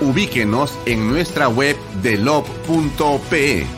Ubíquenos en nuestra web delop.pe.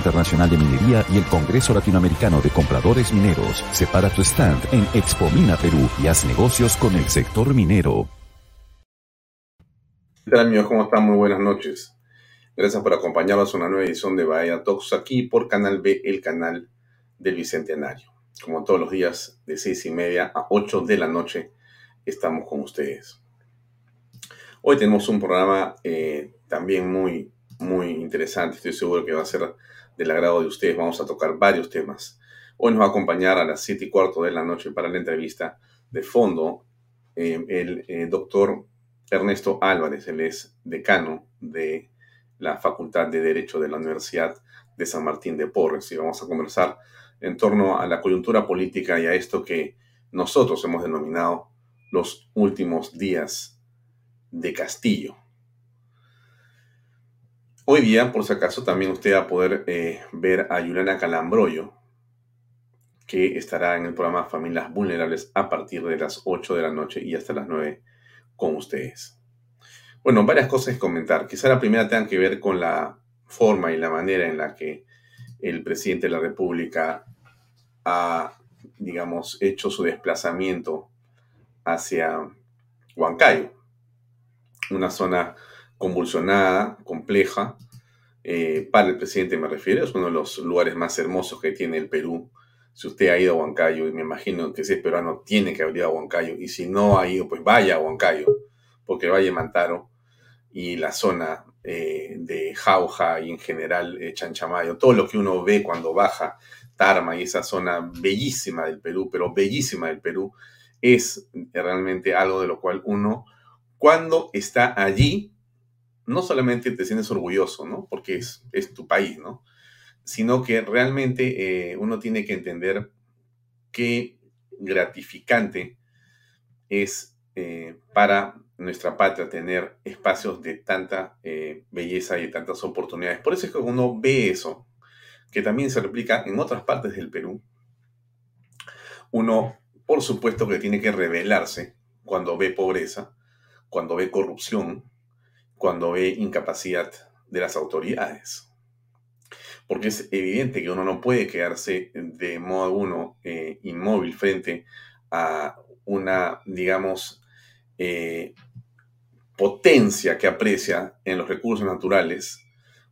Internacional de Minería y el Congreso Latinoamericano de Compradores Mineros. Separa tu stand en Expo Mina Perú y haz negocios con el sector minero. ¿Qué tal amigos? ¿Cómo están? Muy buenas noches. Gracias por acompañarnos a una nueva edición de Bahía Talks aquí por Canal B, el canal del Bicentenario. Como todos los días, de seis y media a 8 de la noche, estamos con ustedes. Hoy tenemos un programa eh, también muy, muy interesante. Estoy seguro que va a ser del agrado de ustedes. Vamos a tocar varios temas. Hoy nos va a acompañar a las siete y cuarto de la noche para la entrevista de fondo eh, el eh, doctor Ernesto Álvarez. Él es decano de la Facultad de Derecho de la Universidad de San Martín de Porres y vamos a conversar en torno a la coyuntura política y a esto que nosotros hemos denominado los últimos días de Castillo. Hoy día, por si acaso, también usted va a poder eh, ver a Juliana Calambroyo, que estará en el programa Familias Vulnerables a partir de las 8 de la noche y hasta las 9 con ustedes. Bueno, varias cosas que comentar. Quizá la primera tenga que ver con la forma y la manera en la que el presidente de la República ha, digamos, hecho su desplazamiento hacia Huancayo, una zona convulsionada, compleja, eh, para el presidente me refiero, es uno de los lugares más hermosos que tiene el Perú. Si usted ha ido a Huancayo, y me imagino que si es peruano tiene que haber ido a Huancayo, y si no ha ido, pues vaya a Huancayo, porque Valle Mantaro y la zona eh, de Jauja y en general eh, Chanchamayo, todo lo que uno ve cuando baja Tarma y esa zona bellísima del Perú, pero bellísima del Perú, es realmente algo de lo cual uno, cuando está allí, no solamente te sientes orgulloso, ¿no? Porque es, es tu país, ¿no? Sino que realmente eh, uno tiene que entender qué gratificante es eh, para nuestra patria tener espacios de tanta eh, belleza y de tantas oportunidades. Por eso es que uno ve eso, que también se replica en otras partes del Perú. Uno, por supuesto, que tiene que rebelarse cuando ve pobreza, cuando ve corrupción, cuando ve incapacidad de las autoridades. Porque es evidente que uno no puede quedarse de modo alguno eh, inmóvil frente a una, digamos, eh, potencia que aprecia en los recursos naturales,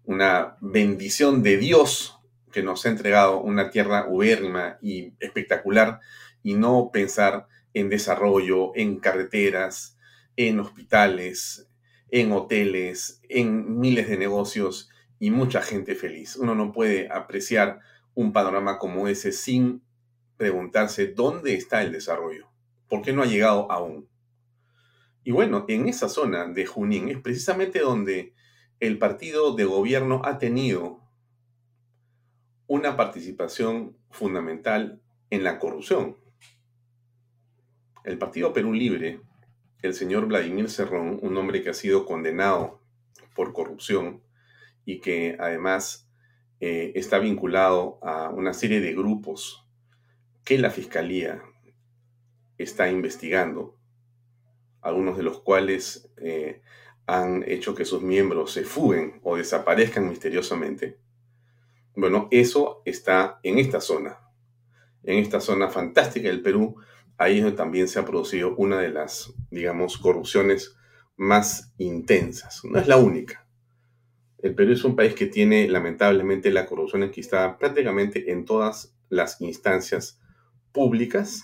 una bendición de Dios que nos ha entregado una tierra ubérrima y espectacular, y no pensar en desarrollo, en carreteras, en hospitales, en hoteles, en miles de negocios y mucha gente feliz. Uno no puede apreciar un panorama como ese sin preguntarse dónde está el desarrollo, por qué no ha llegado aún. Y bueno, en esa zona de Junín es precisamente donde el partido de gobierno ha tenido una participación fundamental en la corrupción. El Partido Perú Libre, el señor Vladimir Cerrón, un hombre que ha sido condenado por corrupción y que además eh, está vinculado a una serie de grupos que la Fiscalía está investigando, algunos de los cuales eh, han hecho que sus miembros se fuguen o desaparezcan misteriosamente. Bueno, eso está en esta zona, en esta zona fantástica del Perú, ahí es donde también se ha producido una de las, digamos, corrupciones más intensas. No es la única. El Perú es un país que tiene lamentablemente la corrupción enquistada prácticamente en todas las instancias públicas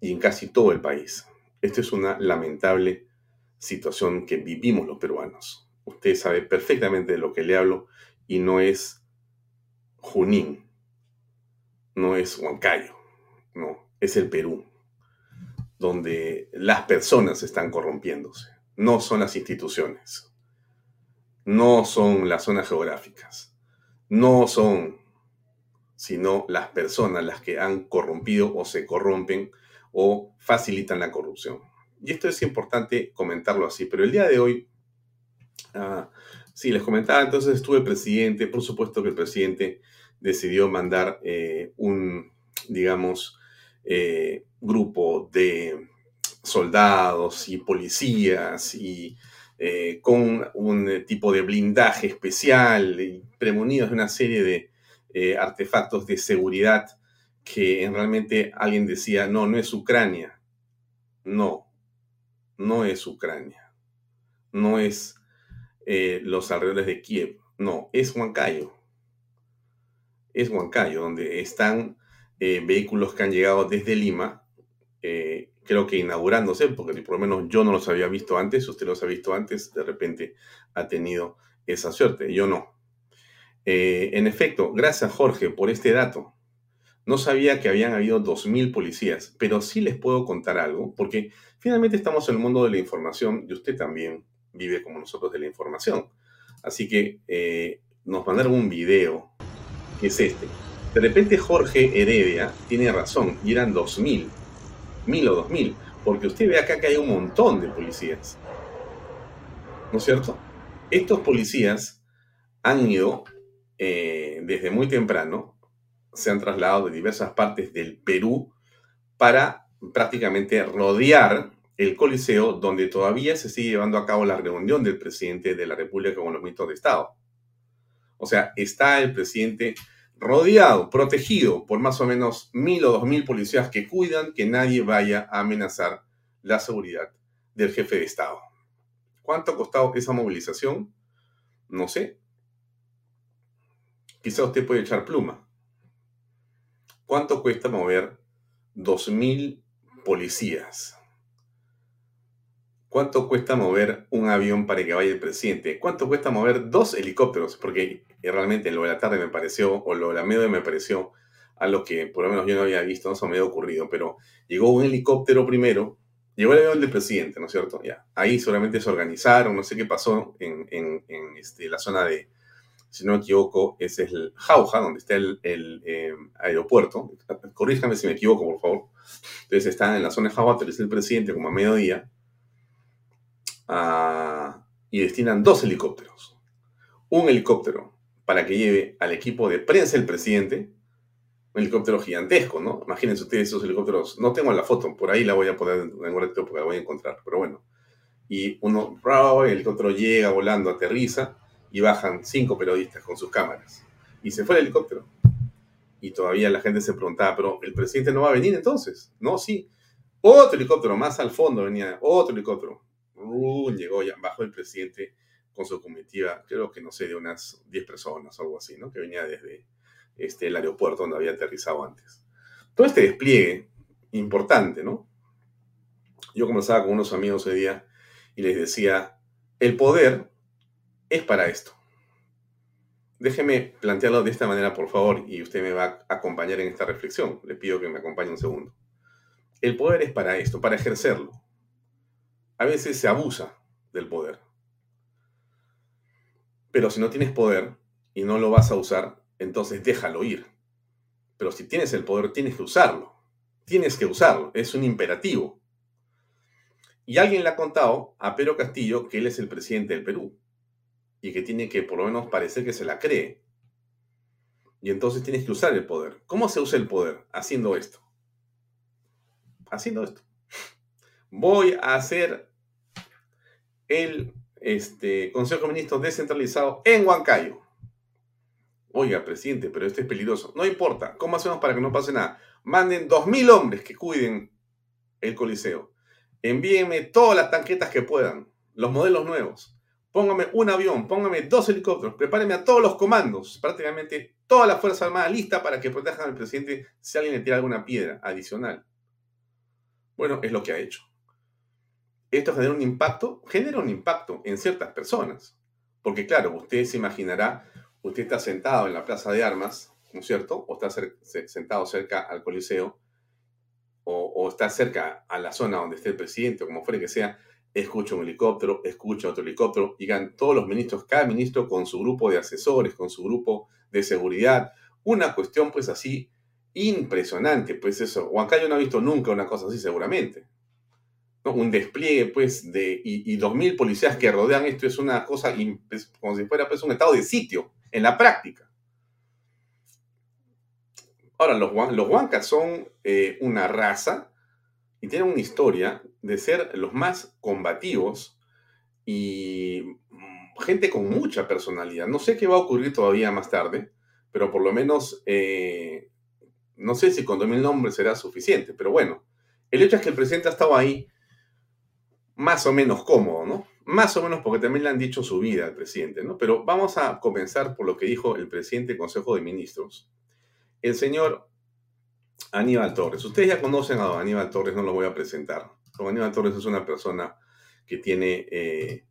y en casi todo el país. Esta es una lamentable situación que vivimos los peruanos. Usted sabe perfectamente de lo que le hablo y no es Junín, no es Huancayo, no, es el Perú, donde las personas están corrompiéndose, no son las instituciones, no son las zonas geográficas, no son sino las personas las que han corrompido o se corrompen o facilitan la corrupción. Y esto es importante comentarlo así, pero el día de hoy, ah, sí, les comentaba, entonces estuvo el presidente, por supuesto que el presidente decidió mandar eh, un, digamos, eh, grupo de soldados y policías y eh, con un tipo de blindaje especial y premonidos de una serie de eh, artefactos de seguridad que realmente alguien decía, no, no es Ucrania. No, no es Ucrania. No es eh, los alrededores de Kiev. No, es Huancayo. Es Huancayo, donde están eh, vehículos que han llegado desde Lima, creo que inaugurándose, porque por lo menos yo no los había visto antes, usted los ha visto antes, de repente ha tenido esa suerte, yo no. Eh, en efecto, gracias Jorge por este dato. No sabía que habían habido 2.000 policías, pero sí les puedo contar algo, porque finalmente estamos en el mundo de la información y usted también vive como nosotros de la información. Así que eh, nos mandaron un video, que es este. De repente Jorge Heredia tiene razón, y eran 2.000, 1.000 o 2.000, porque usted ve acá que hay un montón de policías. ¿No es cierto? Estos policías han ido eh, desde muy temprano se han trasladado de diversas partes del Perú para prácticamente rodear el Coliseo donde todavía se sigue llevando a cabo la reunión del presidente de la República con los ministros de Estado. O sea, está el presidente rodeado, protegido por más o menos mil o dos mil policías que cuidan que nadie vaya a amenazar la seguridad del jefe de Estado. ¿Cuánto ha costado esa movilización? No sé, Quizá usted puede echar pluma. ¿Cuánto cuesta mover 2.000 policías? ¿Cuánto cuesta mover un avión para que vaya el presidente? ¿Cuánto cuesta mover dos helicópteros? Porque realmente lo de la tarde me pareció, o lo de la media me pareció algo que por lo menos yo no había visto, no se me había ocurrido, pero llegó un helicóptero primero, llegó el avión del presidente, ¿no es cierto? Ya, ahí solamente se organizaron, no sé qué pasó en, este, la zona de, si no me equivoco, es el Jauja, donde está el, eh, aeropuerto. Corríjame si me equivoco, por favor. Entonces está en la zona de Jauja, es el presidente como a mediodía, ah, y destinan dos helicópteros. Un helicóptero para que lleve al equipo de prensa del presidente, un helicóptero gigantesco, ¿no? Imagínense ustedes esos helicópteros. No tengo la foto, por ahí la voy a poner en un ratito porque la voy a encontrar, pero bueno. Y uno, el helicóptero llega volando, aterriza y bajan cinco periodistas con sus cámaras. Y se fue el helicóptero. Y todavía la gente se preguntaba, pero el presidente no va a venir entonces. No, sí. Otro helicóptero más al fondo venía, otro helicóptero. Llegó ya, bajó el presidente con su comitiva, creo que no sé, de unas 10 personas o algo así, ¿no? Que venía desde este, el aeropuerto donde había aterrizado antes. Todo este despliegue importante, ¿no? Yo conversaba con unos amigos ese día y les decía, el poder es para esto. Déjeme plantearlo de esta manera, por favor, y usted me va a acompañar en esta reflexión. Le pido que me acompañe un segundo. El poder es para esto, para ejercerlo. A veces se abusa del poder. Pero si no tienes poder y no lo vas a usar, entonces déjalo ir. Pero si tienes el poder, tienes que usarlo. Tienes que usarlo. Es un imperativo. Y alguien le ha contado a Pedro Castillo que él es el presidente del Perú y que tiene que por lo menos parecer que se la cree. Y entonces tienes que usar el poder. ¿Cómo se usa el poder? Haciendo esto. Haciendo esto. Voy a hacer el este, Consejo de Ministros descentralizado en Huancayo. Oiga, presidente, pero esto es peligroso. No importa. ¿Cómo hacemos para que no pase nada? Manden 2.000 hombres que cuiden el Coliseo. Envíenme todas las tanquetas que puedan, los modelos nuevos póngame un avión, póngame dos helicópteros, prepáreme a todos los comandos, prácticamente toda la Fuerza Armada lista para que protejan al presidente si alguien le tira alguna piedra adicional. Bueno, es lo que ha hecho. Esto genera un impacto, genera un impacto en ciertas personas. Porque claro, usted se imaginará, usted está sentado en la plaza de armas, ¿no es cierto? O está sentado cerca al Coliseo, o, está cerca a la zona donde esté el presidente, o como fuere que sea, escucha un helicóptero, escucha otro helicóptero, llegan todos los ministros, cada ministro con su grupo de asesores, con su grupo de seguridad. Una cuestión pues así impresionante, pues eso. Huancayo no ha visto nunca una cosa así seguramente. Un despliegue pues de, y, dos mil policías que rodean esto es una cosa como si fuera pues un estado de sitio en la práctica. Ahora, los, los huancas son eh, una raza y tienen una historia de ser los más combativos y mm, gente con mucha personalidad. No sé qué va a ocurrir todavía más tarde, pero por lo menos eh, no sé si con 2.000 nombres será suficiente, pero bueno, el hecho es que el presidente ha estado ahí más o menos cómodo, ¿no? Más o menos porque también le han dicho su vida al presidente, ¿no? Pero vamos a comenzar por lo que dijo el presidente del Consejo de Ministros. El señor Aníbal Torres. Ustedes ya conocen a Aníbal Torres, no lo voy a presentar. Don Aníbal Torres es una persona que tiene eh,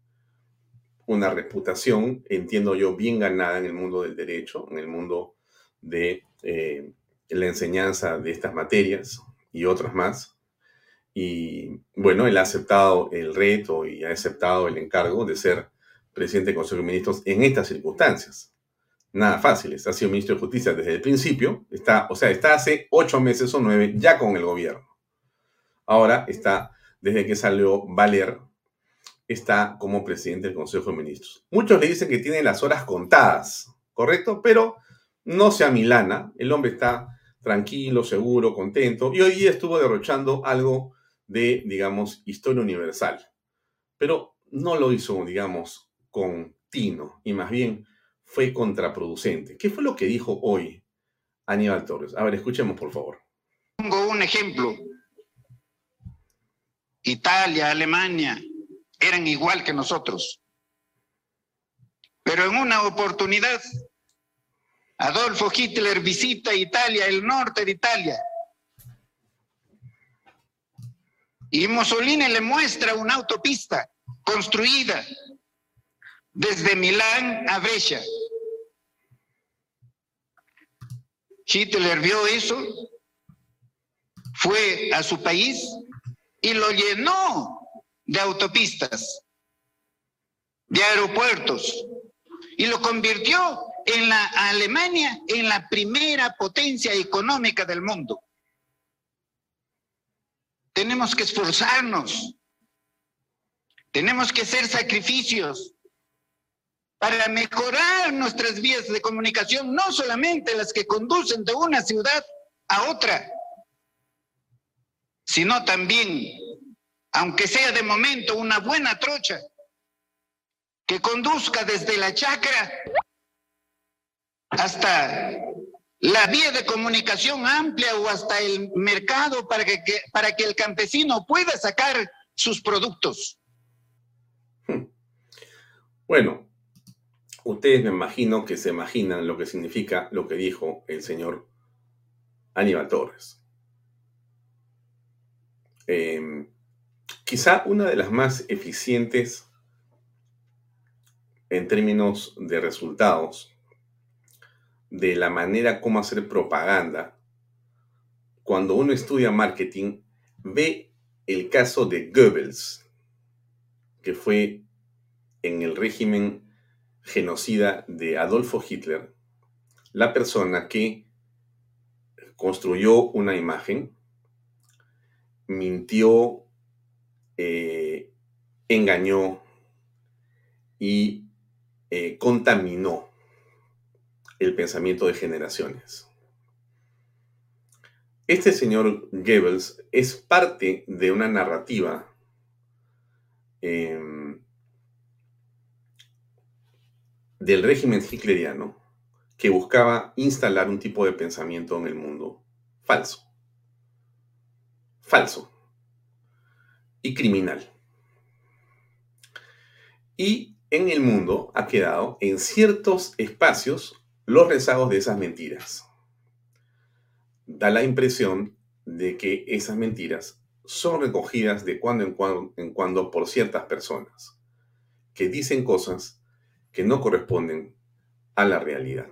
una reputación, entiendo yo, bien ganada en el mundo del derecho, en el mundo de eh, la enseñanza de estas materias y otras más. Y bueno, él ha aceptado el reto y ha aceptado el encargo de ser presidente del Consejo de Ministros en estas circunstancias nada fácil. Ha sido ministro de Justicia desde el principio. Está, o sea, está hace ocho meses o nueve ya con el gobierno. Ahora está, desde que salió Valer, está como presidente del Consejo de Ministros. Muchos le dicen que tiene las horas contadas, ¿correcto? Pero no se amilana. El hombre está tranquilo, seguro, contento. Y hoy día estuvo derrochando algo de, digamos, historia universal. Pero no lo hizo, digamos, con tino. Y más bien fue contraproducente. ¿Qué fue lo que dijo hoy Aníbal Torres? A ver, escuchemos, por favor. Pongo un ejemplo. Italia, Alemania, eran igual que nosotros. Pero en una oportunidad, Adolfo Hitler visita Italia, el norte de Italia. Y Mussolini le muestra una autopista construida desde Milán a Brescia. Hitler vio eso, fue a su país y lo llenó de autopistas, de aeropuertos, y lo convirtió en la Alemania en la primera potencia económica del mundo. Tenemos que esforzarnos, tenemos que hacer sacrificios, para mejorar nuestras vías de comunicación, no solamente las que conducen de una ciudad a otra, sino también, aunque sea de momento, una buena trocha que conduzca desde la chacra hasta la vía de comunicación amplia o hasta el mercado para que, para que el campesino pueda sacar sus productos. Bueno, Ustedes me imagino que se imaginan lo que significa lo que dijo el señor Aníbal Torres. Em, Quizá una de las más eficientes en términos de resultados de la manera como hacer propaganda, cuando uno estudia marketing, ve el caso de Goebbels, que fue en el régimen genocida de Adolfo Hitler, la persona que construyó una imagen, mintió, eh, engañó y eh, contaminó el pensamiento de generaciones. Este señor Goebbels es parte de una narrativa em, del régimen hitleriano que buscaba instalar un tipo de pensamiento en el mundo falso. Falso. Y criminal. Y en el mundo ha quedado en ciertos espacios los rezagos de esas mentiras. Da la impresión de que esas mentiras son recogidas de cuando en cuando, en cuando por ciertas personas que dicen cosas que no corresponden a la realidad.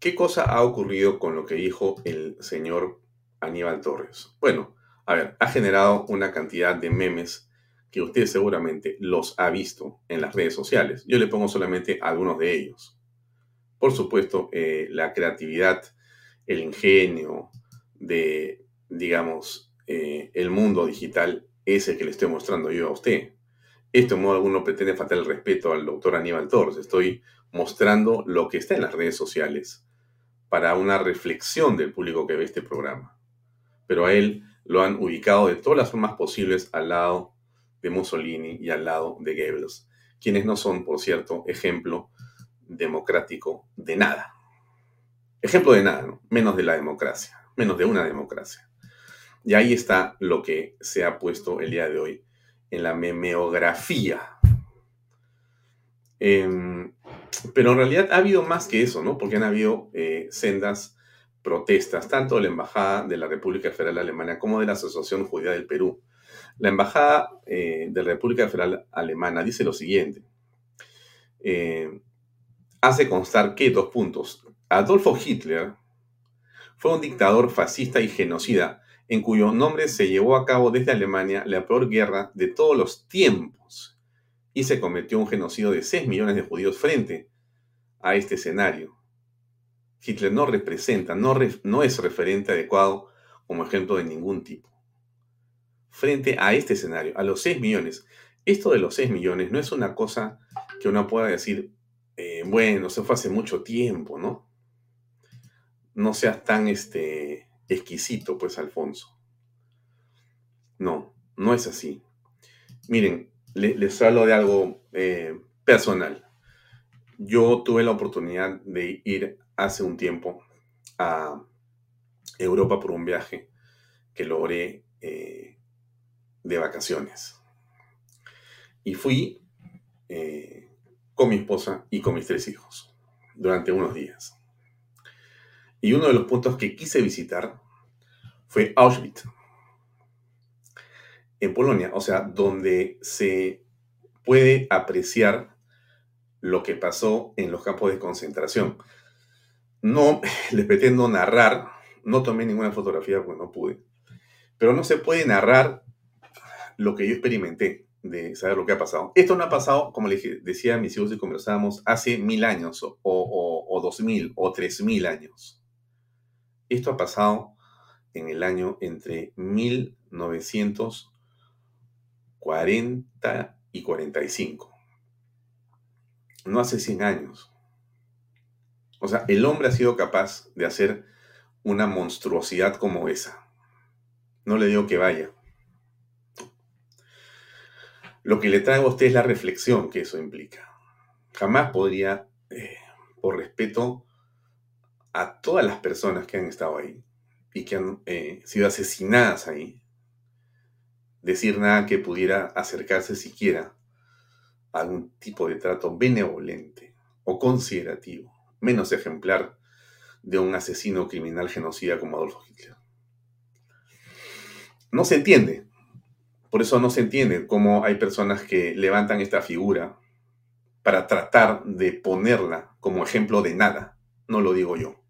¿Qué cosa ha ocurrido con lo que dijo el señor Aníbal Torres? Bueno, a ver, ha generado una cantidad de memes que usted seguramente los ha visto en las redes sociales. Yo le pongo solamente algunos de ellos. Por supuesto, eh, la creatividad, el ingenio de, digamos, eh, el mundo digital es el que le estoy mostrando yo a usted. Esto en modo alguno pretende faltar el respeto al doctor Aníbal Torres. Estoy mostrando lo que está en las redes sociales para una reflexión del público que ve este programa. Pero a él lo han ubicado de todas las formas posibles al lado de Mussolini y al lado de Goebbels, quienes no son, por cierto, ejemplo democrático de nada. Ejemplo de nada, menos de la democracia, menos de una democracia. Y ahí está lo que se ha puesto el día de hoy en la memeografía. Em, pero en realidad ha habido más que eso, ¿no? Porque han habido eh, sendas protestas, tanto de la Embajada de la República Federal de Alemania como de la Asociación Judía del Perú. La Embajada eh, de la República Federal Alemana dice lo siguiente. Eh, hace constar que, dos puntos, Adolfo Hitler fue un dictador fascista y genocida en cuyo nombre se llevó a cabo desde Alemania la peor guerra de todos los tiempos y se cometió un genocidio de 6 millones de judíos frente a este escenario. Hitler no representa, no, no es referente adecuado como ejemplo de ningún tipo. Frente a este escenario, a los 6 millones, esto de los 6 millones no es una cosa que uno pueda decir, eh, bueno, se fue hace mucho tiempo, ¿no? No seas tan este, exquisito, pues, Alfonso. No, no es así. Miren, les hablo de algo eh, personal. Yo tuve la oportunidad de ir hace un tiempo a Europa por un viaje que logré eh, de vacaciones. Y fui eh, con mi esposa y con mis tres hijos durante unos días. Y uno de los puntos que quise visitar fue Auschwitz, en Polonia, o sea, donde se puede apreciar lo que pasó en los campos de concentración. No les pretendo narrar, no tomé ninguna fotografía porque no pude, pero no se puede narrar lo que yo experimenté de saber lo que ha pasado. Esto no ha pasado, como les decía a mis hijos y conversábamos, hace mil años o, dos mil o tres mil años. Esto ha pasado en el año entre 1940 y 45. No hace 100 años. O sea, el hombre ha sido capaz de hacer una monstruosidad como esa. No le digo que vaya. Lo que le traigo a usted es la reflexión que eso implica. Jamás podría, eh, por respeto a todas las personas que han estado ahí y que han eh, sido asesinadas ahí, decir nada que pudiera acercarse siquiera a algún tipo de trato benevolente o considerativo, menos ejemplar de un asesino criminal genocida como Adolfo Hitler. No se entiende, Por eso no se entiende cómo hay personas que levantan esta figura para tratar de ponerla como ejemplo de nada. No lo digo yo,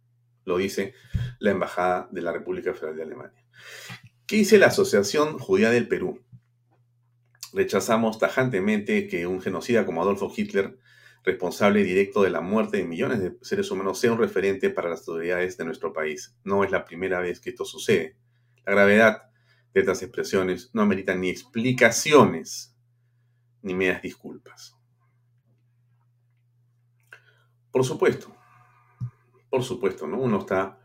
lo dice la Embajada de la República Federal de Alemania. ¿Qué dice la Asociación Judía del Perú? Rechazamos tajantemente que un genocida como Adolfo Hitler, responsable directo de la muerte de millones de seres humanos, sea un referente para las autoridades de nuestro país. No es la primera vez que esto sucede. La gravedad de estas expresiones no ameritan ni explicaciones ni medias disculpas. Por supuesto, por supuesto, ¿no? Uno está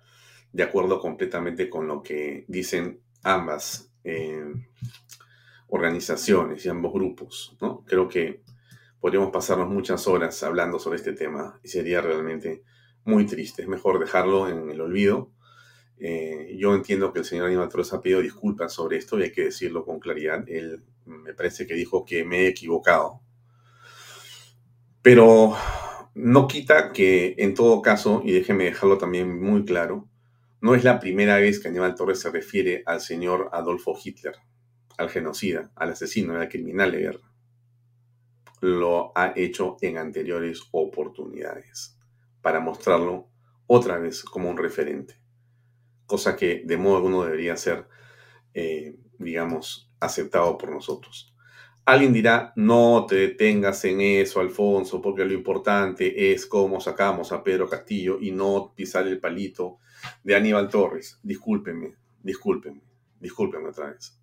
de acuerdo completamente con lo que dicen ambas eh, organizaciones y ambos grupos, ¿no? Creo que podríamos pasarnos muchas horas hablando sobre este tema y sería realmente muy triste. Es mejor dejarlo en el olvido. Eh, yo entiendo que el señor Aníbal Torres ha pedido disculpas sobre esto y hay que decirlo con claridad. Él me parece que dijo que me he equivocado. Pero no quita que en todo caso, y déjeme dejarlo también muy claro, no es la primera vez que Aníbal Torres se refiere al señor Adolfo Hitler, al genocida, al asesino, al criminal de guerra. Lo ha hecho en anteriores oportunidades para mostrarlo otra vez como un referente, cosa que de modo alguno debería ser, eh, digamos, aceptado por nosotros. Alguien dirá, no te detengas en eso, Alfonso, porque lo importante es cómo sacamos a Pedro Castillo y no pisar el palito de Aníbal Torres. Discúlpeme, discúlpeme, discúlpeme otra vez.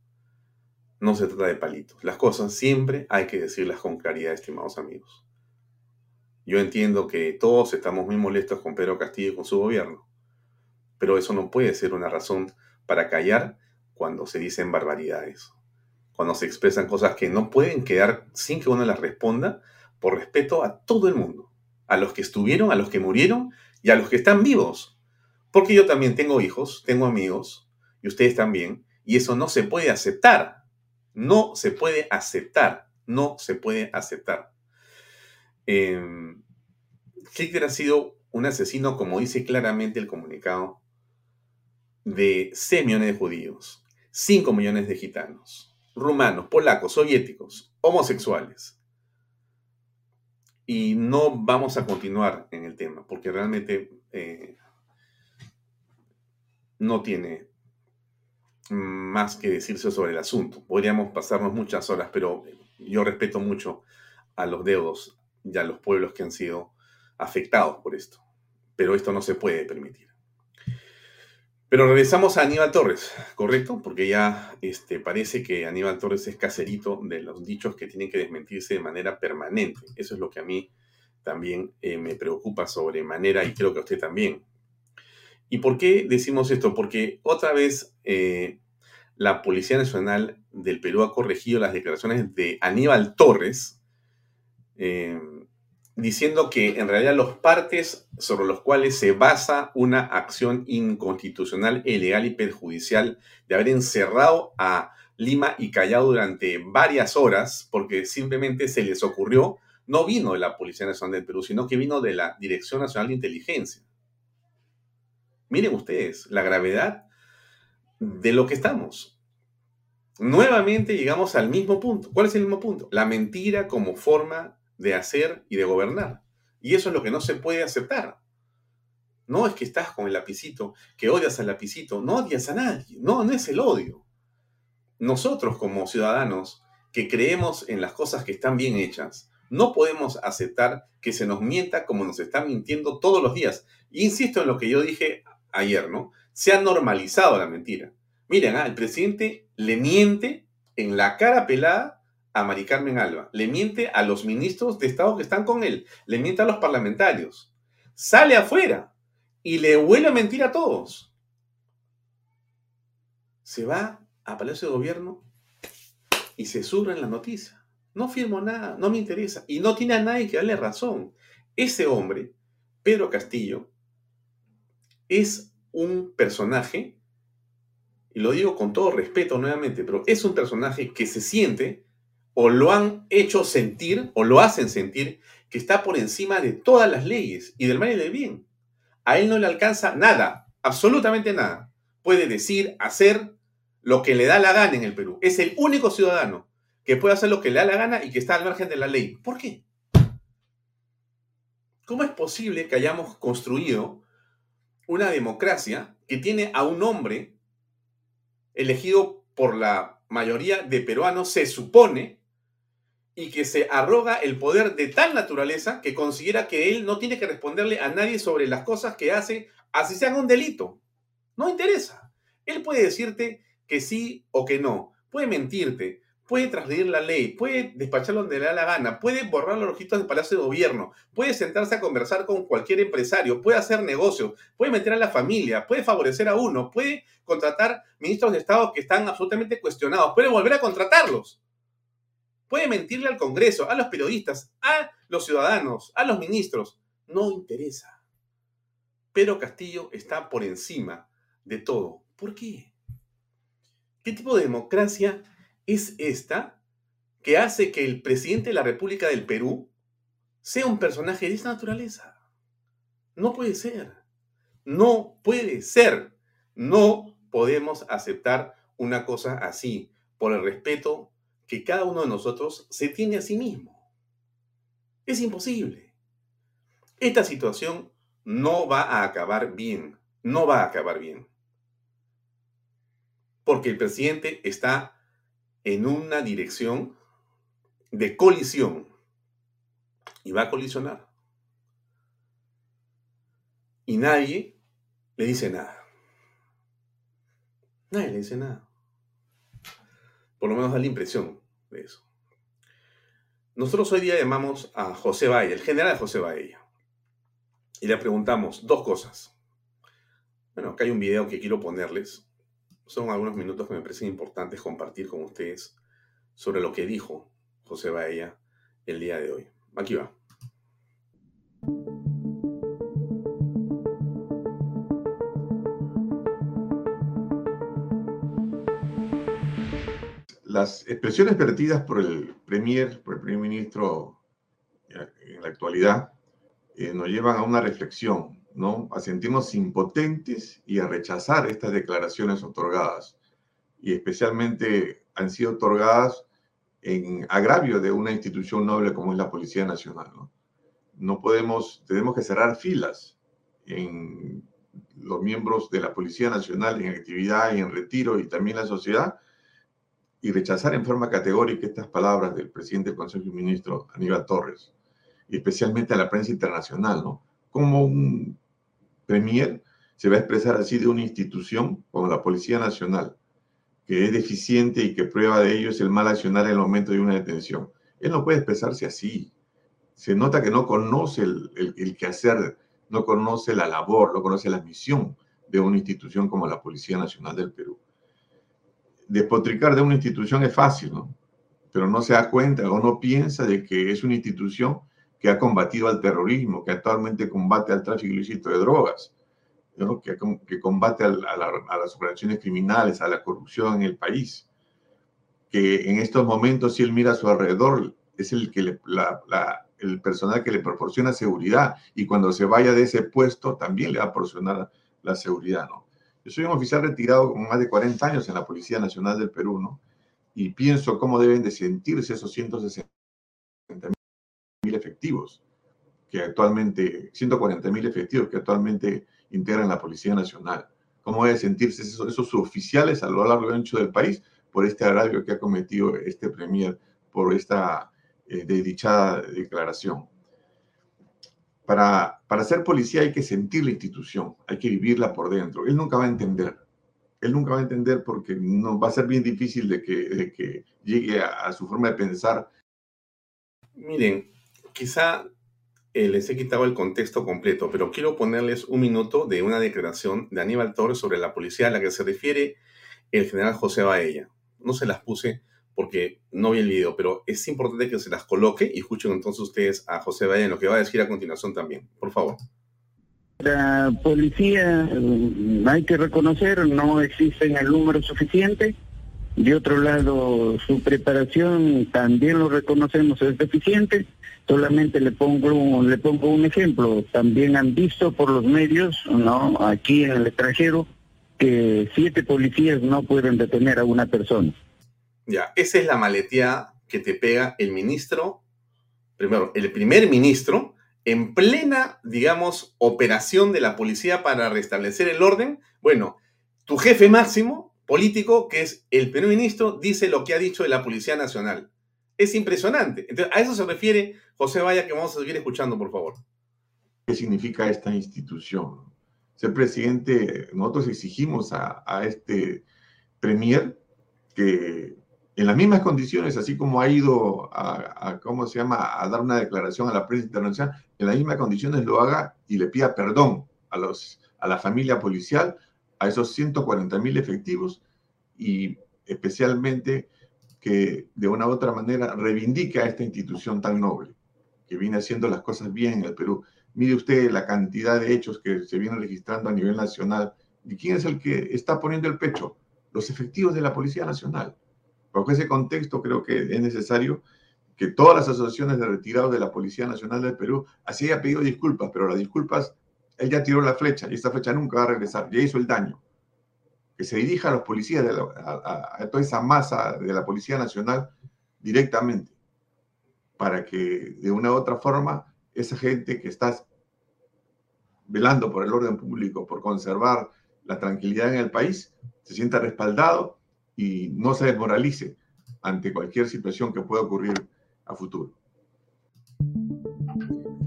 No se trata de palitos. Las cosas siempre hay que decirlas con claridad, estimados amigos. Yo entiendo que todos estamos muy molestos con Pedro Castillo y con su gobierno, pero eso no puede ser una razón para callar cuando se dicen barbaridades cuando se expresan cosas que no pueden quedar sin que uno las responda por respeto a todo el mundo, a los que estuvieron, a los que murieron y a los que están vivos. Porque yo también tengo hijos, tengo amigos, y ustedes también, y eso no se puede aceptar. No se puede aceptar, no se puede aceptar. Eh, Hitler ha sido un asesino, como dice claramente el comunicado, de 6 millones de judíos, 5 millones de gitanos, rumanos, polacos, soviéticos, homosexuales. Y no vamos a continuar en el tema, porque realmente eh, no tiene más que decirse sobre el asunto. Podríamos pasarnos muchas horas, pero yo respeto mucho a los deudos y a los pueblos que han sido afectados por esto. Pero esto no se puede permitir. Pero regresamos a Aníbal Torres, ¿correcto? Porque ya este, parece que Aníbal Torres es caserito de los dichos que tienen que desmentirse de manera permanente. Eso es lo que a mí también eh, me preocupa sobremanera y creo que a usted también. ¿Y por qué decimos esto? Porque otra vez eh, la Policía Nacional del Perú ha corregido las declaraciones de Aníbal Torres. Eh, diciendo que en realidad los partes sobre los cuales se basa una acción inconstitucional, ilegal y perjudicial de haber encerrado a Lima y Callao durante varias horas porque simplemente se les ocurrió, no vino de la Policía Nacional del Perú, sino que vino de la Dirección Nacional de Inteligencia. Miren ustedes la gravedad de lo que estamos. Nuevamente llegamos al mismo punto. ¿Cuál es el mismo punto? La mentira como forma de hacer y de gobernar. Y eso es lo que no se puede aceptar. No es que estás con el lapicito, que odias al lapicito, no odias a nadie, no, no es el odio. Nosotros como ciudadanos que creemos en las cosas que están bien hechas, no podemos aceptar que se nos mienta como nos están mintiendo todos los días. insisto en lo que yo dije ayer, ¿no? Se ha normalizado la mentira. Miren, ah, el presidente le miente en la cara pelada a Mari Carmen Alba, le miente a los ministros de Estado que están con él, le miente a los parlamentarios, sale afuera y le vuelve a mentir a todos. Se va a Palacio de Gobierno y se surra en la noticia. No firmo nada, no me interesa. Y no tiene a nadie que darle razón. Ese hombre, Pedro Castillo, es un personaje, y lo digo con todo respeto nuevamente, pero es un personaje que se siente o lo han hecho sentir o lo hacen sentir que está por encima de todas las leyes y del mal y del bien. A él no le alcanza nada, absolutamente nada. Puede decir, hacer lo que le da la gana en el Perú. Es el único ciudadano que puede hacer lo que le da la gana y que está al margen de la ley. ¿Por qué? ¿Cómo es posible que hayamos construido una democracia que tiene a un hombre elegido por la mayoría de peruanos, se supone, y que se arroga el poder de tal naturaleza que considera que él no tiene que responderle a nadie sobre las cosas que hace, así sean un delito. No interesa. Él puede decirte que sí o que no, puede mentirte, puede trasladar la ley, puede despachar donde le da la gana, puede borrar los registros del Palacio de Gobierno, puede sentarse a conversar con cualquier empresario, puede hacer negocios, puede meter a la familia, puede favorecer a uno, puede contratar ministros de Estado que están absolutamente cuestionados, puede volver a contratarlos. Puede mentirle al Congreso, a los periodistas, a los ciudadanos, a los ministros. No interesa. Pero Castillo está por encima de todo. ¿Por qué? ¿Qué tipo de democracia es esta que hace que el presidente de la República del Perú sea un personaje de esta naturaleza? No puede ser. No puede ser. No podemos aceptar una cosa así por el respeto que cada uno de nosotros se tiene a sí mismo. Es imposible. Esta situación no va a acabar bien, no va a acabar bien. Porque el presidente está en una dirección de colisión y va a colisionar. Y nadie le dice nada. Nadie le dice nada. Por lo menos da la impresión eso. Nosotros hoy día llamamos a José Valle, el general José Valle, y le preguntamos dos cosas. Bueno, acá hay un video que quiero ponerles. Son algunos minutos que me parecen importantes compartir con ustedes sobre lo que dijo José Baella el día de hoy. Aquí va. Las expresiones vertidas por el Premier, por el primer ministro en la actualidad, eh, nos llevan a una reflexión, ¿no? A sentirnos impotentes y a rechazar estas declaraciones otorgadas. Y especialmente han sido otorgadas en agravio de una institución noble como es la Policía Nacional, ¿no? No podemos, tenemos que cerrar filas en los miembros de la Policía Nacional en actividad y en retiro y también la sociedad y rechazar en forma categórica estas palabras del presidente del Consejo de Ministros, Aníbal Torres, y especialmente a la prensa internacional, ¿no? Como un premier se va a expresar así de una institución como la Policía Nacional, que es deficiente y que prueba de ello es el mal accionar en el momento de una detención. Él no puede expresarse así. Se nota que no conoce el, el, el quehacer, no conoce la labor, no conoce la misión de una institución como la Policía Nacional del Perú despotricar de una institución es fácil, ¿no? Pero no se da cuenta o no piensa de que es una institución que ha combatido al terrorismo, que actualmente combate al tráfico ilícito de drogas, ¿no? que, que, combate a, a, las operaciones criminales, a la corrupción en el país, que en estos momentos, si él mira a su alrededor, es el, que le, la, la, el personal que le proporciona seguridad y cuando se vaya de ese puesto también le va a proporcionar la seguridad, ¿no? Yo soy un oficial retirado con más de 40 años en la Policía Nacional del Perú, ¿no? Y pienso cómo deben de sentirse esos 160 mil efectivos que actualmente, 140 mil efectivos que actualmente integran la Policía Nacional. ¿Cómo deben sentirse esos, esos oficiales a lo largo y ancho del país por este agravio que ha cometido este Premier por esta eh, desdichada declaración? Para, ser policía hay que sentir la institución, hay que vivirla por dentro. Él nunca va a entender. Él nunca va a entender porque no, va a ser bien difícil de que, llegue a, a, su forma de pensar. Miren, quizá eh, les he quitado el contexto completo, pero quiero ponerles un minuto de una declaración de Aníbal Torres sobre la policía a la que se refiere el general José Baella. No se las puse porque no vi el video, pero es importante que se las coloque y escuchen entonces ustedes a José Valle en lo que va a decir a continuación también. Por favor. La policía, mm, hay que reconocer, no existe en el número suficiente. De otro lado, su preparación también lo reconocemos es deficiente. Solamente le pongo, le pongo un ejemplo. También han visto por los medios, ¿no? Aquí en el extranjero, que siete policías no pueden detener a una persona. Esa es la maleteada que te pega el ministro, primero, el primer ministro, en plena, digamos, operación de la policía para restablecer el orden. Bueno, tu jefe máximo político, que es el primer ministro, dice lo que ha dicho de la Policía Nacional. Es impresionante. Entonces, a eso se refiere José Vaya, que vamos a seguir escuchando, por favor. ¿Qué significa esta institución? Ser presidente, nosotros exigimos a este premier que en las mismas condiciones, así como ha ido a, ¿cómo se llama?, a dar una declaración a la prensa internacional, en las mismas condiciones lo haga y le pida perdón a, los, a la familia policial, a esos 140 mil efectivos y especialmente que de una u otra manera reivindique a esta institución tan noble, que viene haciendo las cosas bien en el Perú. Mire usted la cantidad de hechos que se vienen registrando a nivel nacional. ¿Y quién es el que está poniendo el pecho? Los efectivos de la Policía Nacional Bajo ese contexto creo que es necesario que todas las asociaciones de retirados de la Policía Nacional del Perú así haya pedido disculpas, pero las disculpas, él ya tiró la flecha y esta flecha nunca va a regresar, ya hizo el daño. Que se dirija a los policías, a, toda esa masa de la Policía Nacional directamente, para que de una u otra forma esa gente que está velando por el orden público, por conservar la tranquilidad en el país, se sienta respaldado y no se desmoralice ante cualquier situación que pueda ocurrir a futuro.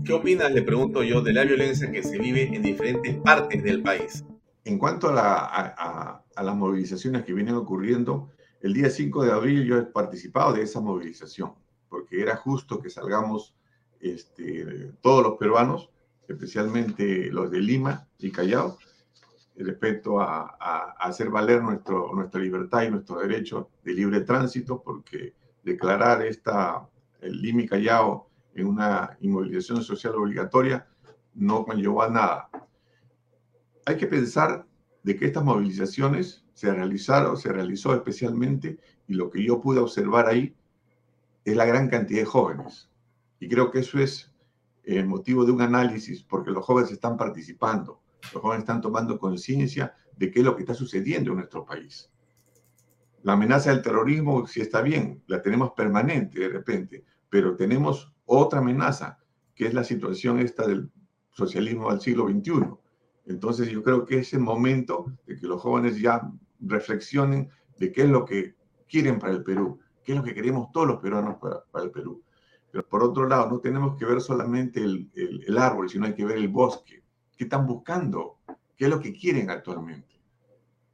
¿Qué opinas, le pregunto yo, de la violencia que se vive en diferentes partes del país? En cuanto a, las movilizaciones que vienen ocurriendo, el día 5 de abril yo he participado de esa movilización, porque era justo que salgamos este, todos los peruanos, especialmente los de Lima y Callao, respecto a, hacer valer nuestra libertad y nuestro derecho de libre tránsito, porque declarar esta, el Limi Callao en una inmovilización social obligatoria no conllevó a nada. Hay que pensar de que estas movilizaciones se realizaron, se realizó especialmente, y lo que yo pude observar ahí es la gran cantidad de jóvenes. Y creo que eso es el eh, motivo de un análisis, porque los jóvenes están participando los jóvenes están tomando conciencia de qué es lo que está sucediendo en nuestro país. La amenaza del terrorismo, sí está bien, la tenemos permanente de repente, pero tenemos otra amenaza, que es la situación esta del socialismo del siglo XXI. Entonces yo creo que es el momento de que los jóvenes ya reflexionen de qué es lo que quieren para el Perú, qué es lo que queremos todos los peruanos para, el Perú. Pero por otro lado, no tenemos que ver solamente el árbol, sino hay que ver el bosque. ¿Qué están buscando? ¿Qué es lo que quieren actualmente?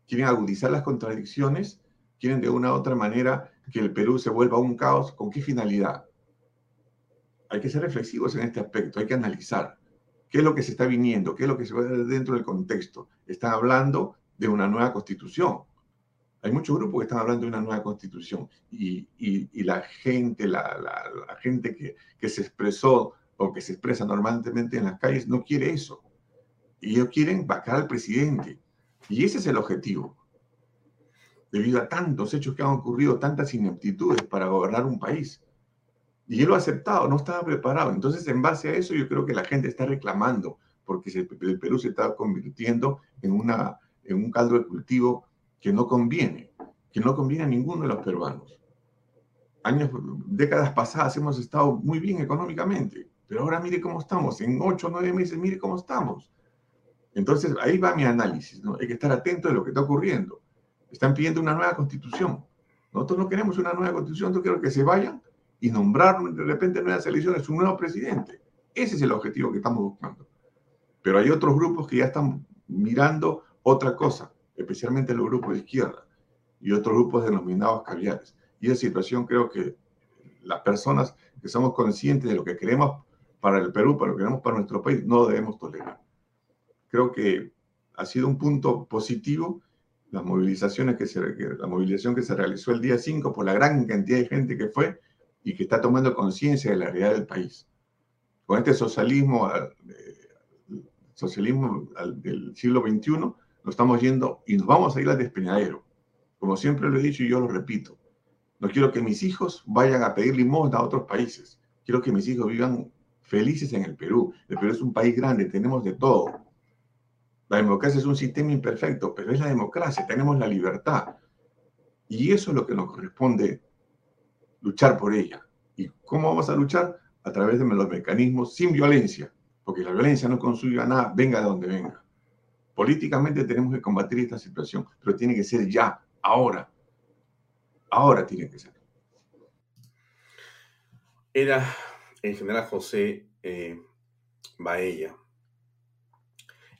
¿Quieren agudizar las contradicciones? ¿Quieren de una u otra manera que el Perú se vuelva un caos? ¿Con qué finalidad? Hay que ser reflexivos en este aspecto, hay que analizar qué es lo que se está viniendo, qué es lo que se va dentro del contexto. Están hablando de una nueva constitución. Hay muchos grupos que están hablando de una nueva constitución y, la gente, la, gente que se expresó o que se expresa normalmente en las calles no quiere eso. Y ellos quieren vacar al presidente. Y ese es el objetivo. Debido a tantos hechos que han ocurrido, tantas ineptitudes para gobernar un país. Y él lo ha aceptado, no estaba preparado. Entonces, en base a eso, yo creo que la gente está reclamando, porque el Perú se está convirtiendo en, una, en un caldo de cultivo que no conviene, que no conviene a ninguno de los peruanos. Años, décadas pasadas hemos estado muy bien económicamente, pero ahora mire cómo estamos. En ocho o nueve meses, mire cómo estamos. Entonces, ahí va mi análisis, ¿no? Hay que estar atento de lo que está ocurriendo. Están pidiendo una nueva constitución. Nosotros no queremos una nueva constitución, nosotros queremos que se vayan y nombrar de repente en nuevas elecciones un nuevo presidente. Ese es el objetivo que estamos buscando. Pero hay otros grupos que ya están mirando otra cosa, especialmente los grupos de izquierda y otros grupos denominados caviares. Y esa situación creo que las personas que somos conscientes de lo que queremos para el Perú, para lo que queremos para nuestro país, no debemos tolerar creo que ha sido un punto positivo las movilizaciones que se, la movilización que se realizó el día 5 por la gran cantidad de gente que fue y que está tomando conciencia de la realidad del país. Con este socialismo, socialismo del siglo XXI, nos estamos yendo y nos vamos a ir al despeñadero. Como siempre lo he dicho y yo lo repito, no quiero que mis hijos vayan a pedir limosna a otros países. Quiero que mis hijos vivan felices en el Perú. El Perú es un país grande, tenemos de todo La democracia es un sistema imperfecto, pero es la democracia, tenemos la libertad. Y eso es lo que nos corresponde luchar por ella. ¿Y cómo vamos a luchar? A través de los mecanismos sin violencia, porque la violencia no construye nada, venga de donde venga. Políticamente tenemos que combatir esta situación, pero tiene que ser ya, ahora. Ahora tiene que ser. Era el general José eh, Baella.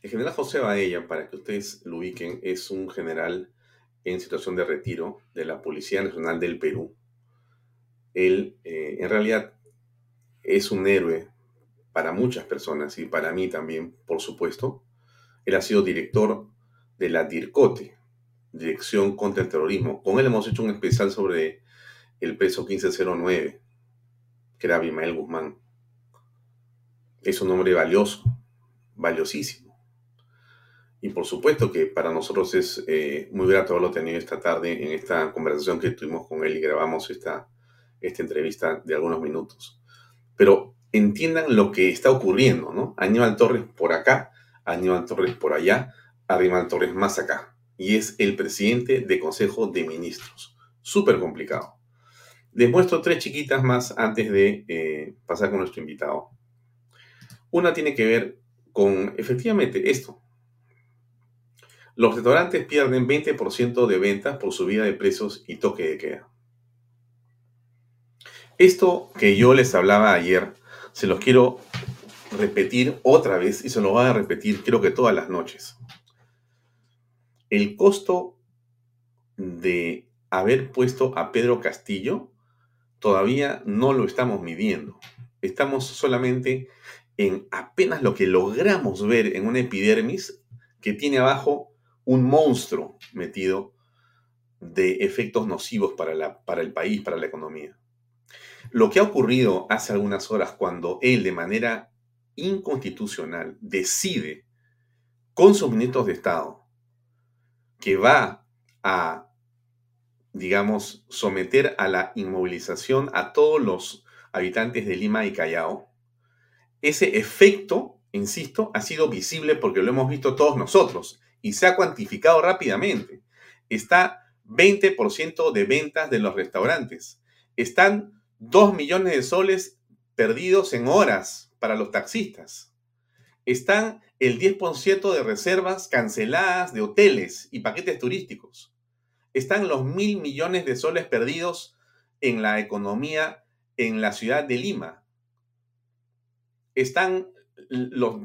El general José Baella, para que ustedes lo ubiquen, es un general en situación de retiro de la Policía Nacional del Perú. Él, eh, en realidad, es un héroe para muchas personas y para mí también, por supuesto. Él ha sido director de la DIRCOTE, Dirección contra el Terrorismo. Con él hemos hecho un especial sobre el preso 1509, que era Abimael Guzmán. Es un hombre valioso, valiosísimo. Y por supuesto que para nosotros es eh, muy grato haberlo tenido esta tarde en esta conversación que tuvimos con él y grabamos esta, esta entrevista de algunos minutos. Pero entiendan lo que está ocurriendo, ¿no? Aníbal Torres por acá, Aníbal Torres por allá, Aníbal Torres más acá. Y es el presidente de Consejo de Ministros. Súper complicado. Les muestro tres chiquitas más antes de eh, pasar con nuestro invitado. Una tiene que ver con efectivamente esto, los restaurantes pierden 20% de ventas por subida de precios y toque de queda. Esto que yo les hablaba ayer, se los quiero repetir otra vez y se lo voy a repetir creo que todas las noches. El costo de haber puesto a Pedro Castillo todavía no lo estamos midiendo. Estamos solamente en apenas lo que logramos ver en una epidermis que tiene abajo un monstruo metido de efectos nocivos para, la, para el país, para la economía. Lo que ha ocurrido hace algunas horas cuando él de manera inconstitucional decide con sus ministros de Estado que va a, digamos, someter a la inmovilización a todos los habitantes de Lima y Callao, ese efecto, insisto, ha sido visible porque lo hemos visto todos nosotros y se ha cuantificado rápidamente. Está 20% de ventas de los restaurantes. Están 2 millones de soles perdidos en horas para los taxistas. Están el 10% de reservas canceladas de hoteles y paquetes turísticos. Están los mil millones de soles perdidos en la economía en la ciudad de Lima. Están los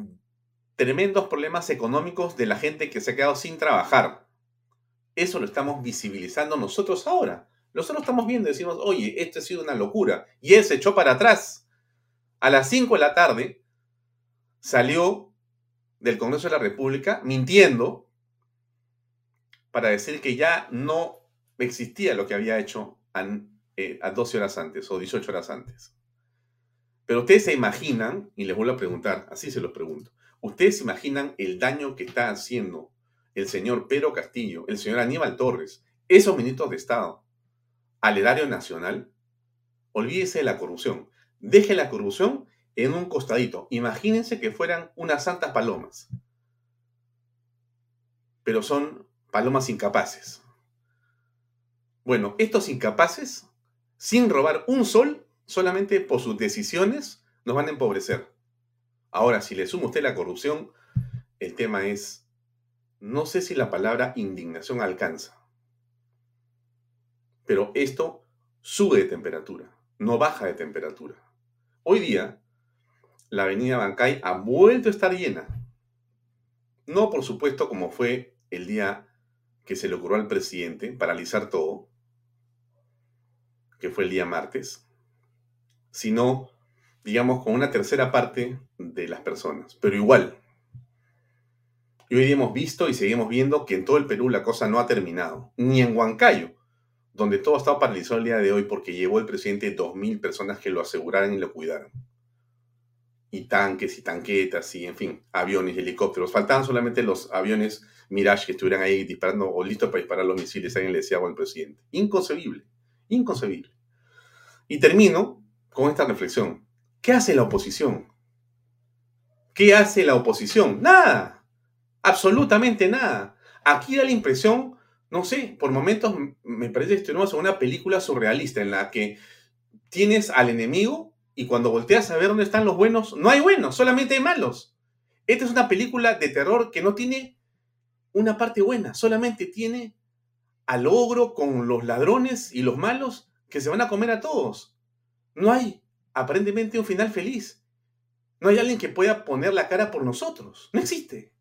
tremendos problemas económicos de la gente que se ha quedado sin trabajar. Eso lo estamos visibilizando nosotros ahora. Nosotros estamos viendo y decimos, oye, esto ha sido una locura. Y él se echó para atrás. A las 5 de la tarde salió del Congreso de la República mintiendo para decir que ya no existía lo que había hecho a, eh, a 12 horas antes o 18 horas antes. Pero ustedes se imaginan, y les vuelvo a preguntar, así se los pregunto, ¿Ustedes se imaginan el daño que está haciendo el señor Pedro Castillo, el señor Aníbal Torres, esos ministros de Estado, al erario nacional? Olvídese de la corrupción. Deje la corrupción en un costadito. Imagínense que fueran unas santas palomas. Pero son palomas incapaces. Bueno, estos incapaces, sin robar un sol, solamente por sus decisiones, nos van a empobrecer. Ahora, si le suma usted la corrupción, el tema es, no sé si la palabra indignación alcanza, pero esto sube de temperatura, no baja de temperatura. Hoy día, la avenida Bancay ha vuelto a estar llena. No, por supuesto, como fue el día que se le ocurrió al presidente paralizar todo, que fue el día martes, sino digamos, con una tercera parte de las personas, pero igual. Y hoy hemos visto y seguimos viendo que en todo el Perú la cosa no ha terminado, ni en Huancayo, donde todo estado paralizado el día de hoy porque llevó el presidente 2.000 personas que lo aseguraran y lo cuidaran. Y tanques y tanquetas y, en fin, aviones helicópteros. Faltaban solamente los aviones Mirage que estuvieran ahí disparando o listos para disparar los misiles. Alguien le decía al presidente. Inconcebible, inconcebible. Y termino con esta reflexión. ¿Qué hace la oposición? ¿Qué hace la oposición? Nada. Absolutamente nada. Aquí da la impresión, no sé, por momentos me parece que estuvimos en una película surrealista en la que tienes al enemigo y cuando volteas a ver dónde están los buenos, no hay buenos, solamente hay malos. Esta es una película de terror que no tiene una parte buena, solamente tiene al ogro con los ladrones y los malos que se van a comer a todos. No hay aparentemente un final feliz. No hay alguien que pueda poner la cara por nosotros. No existe.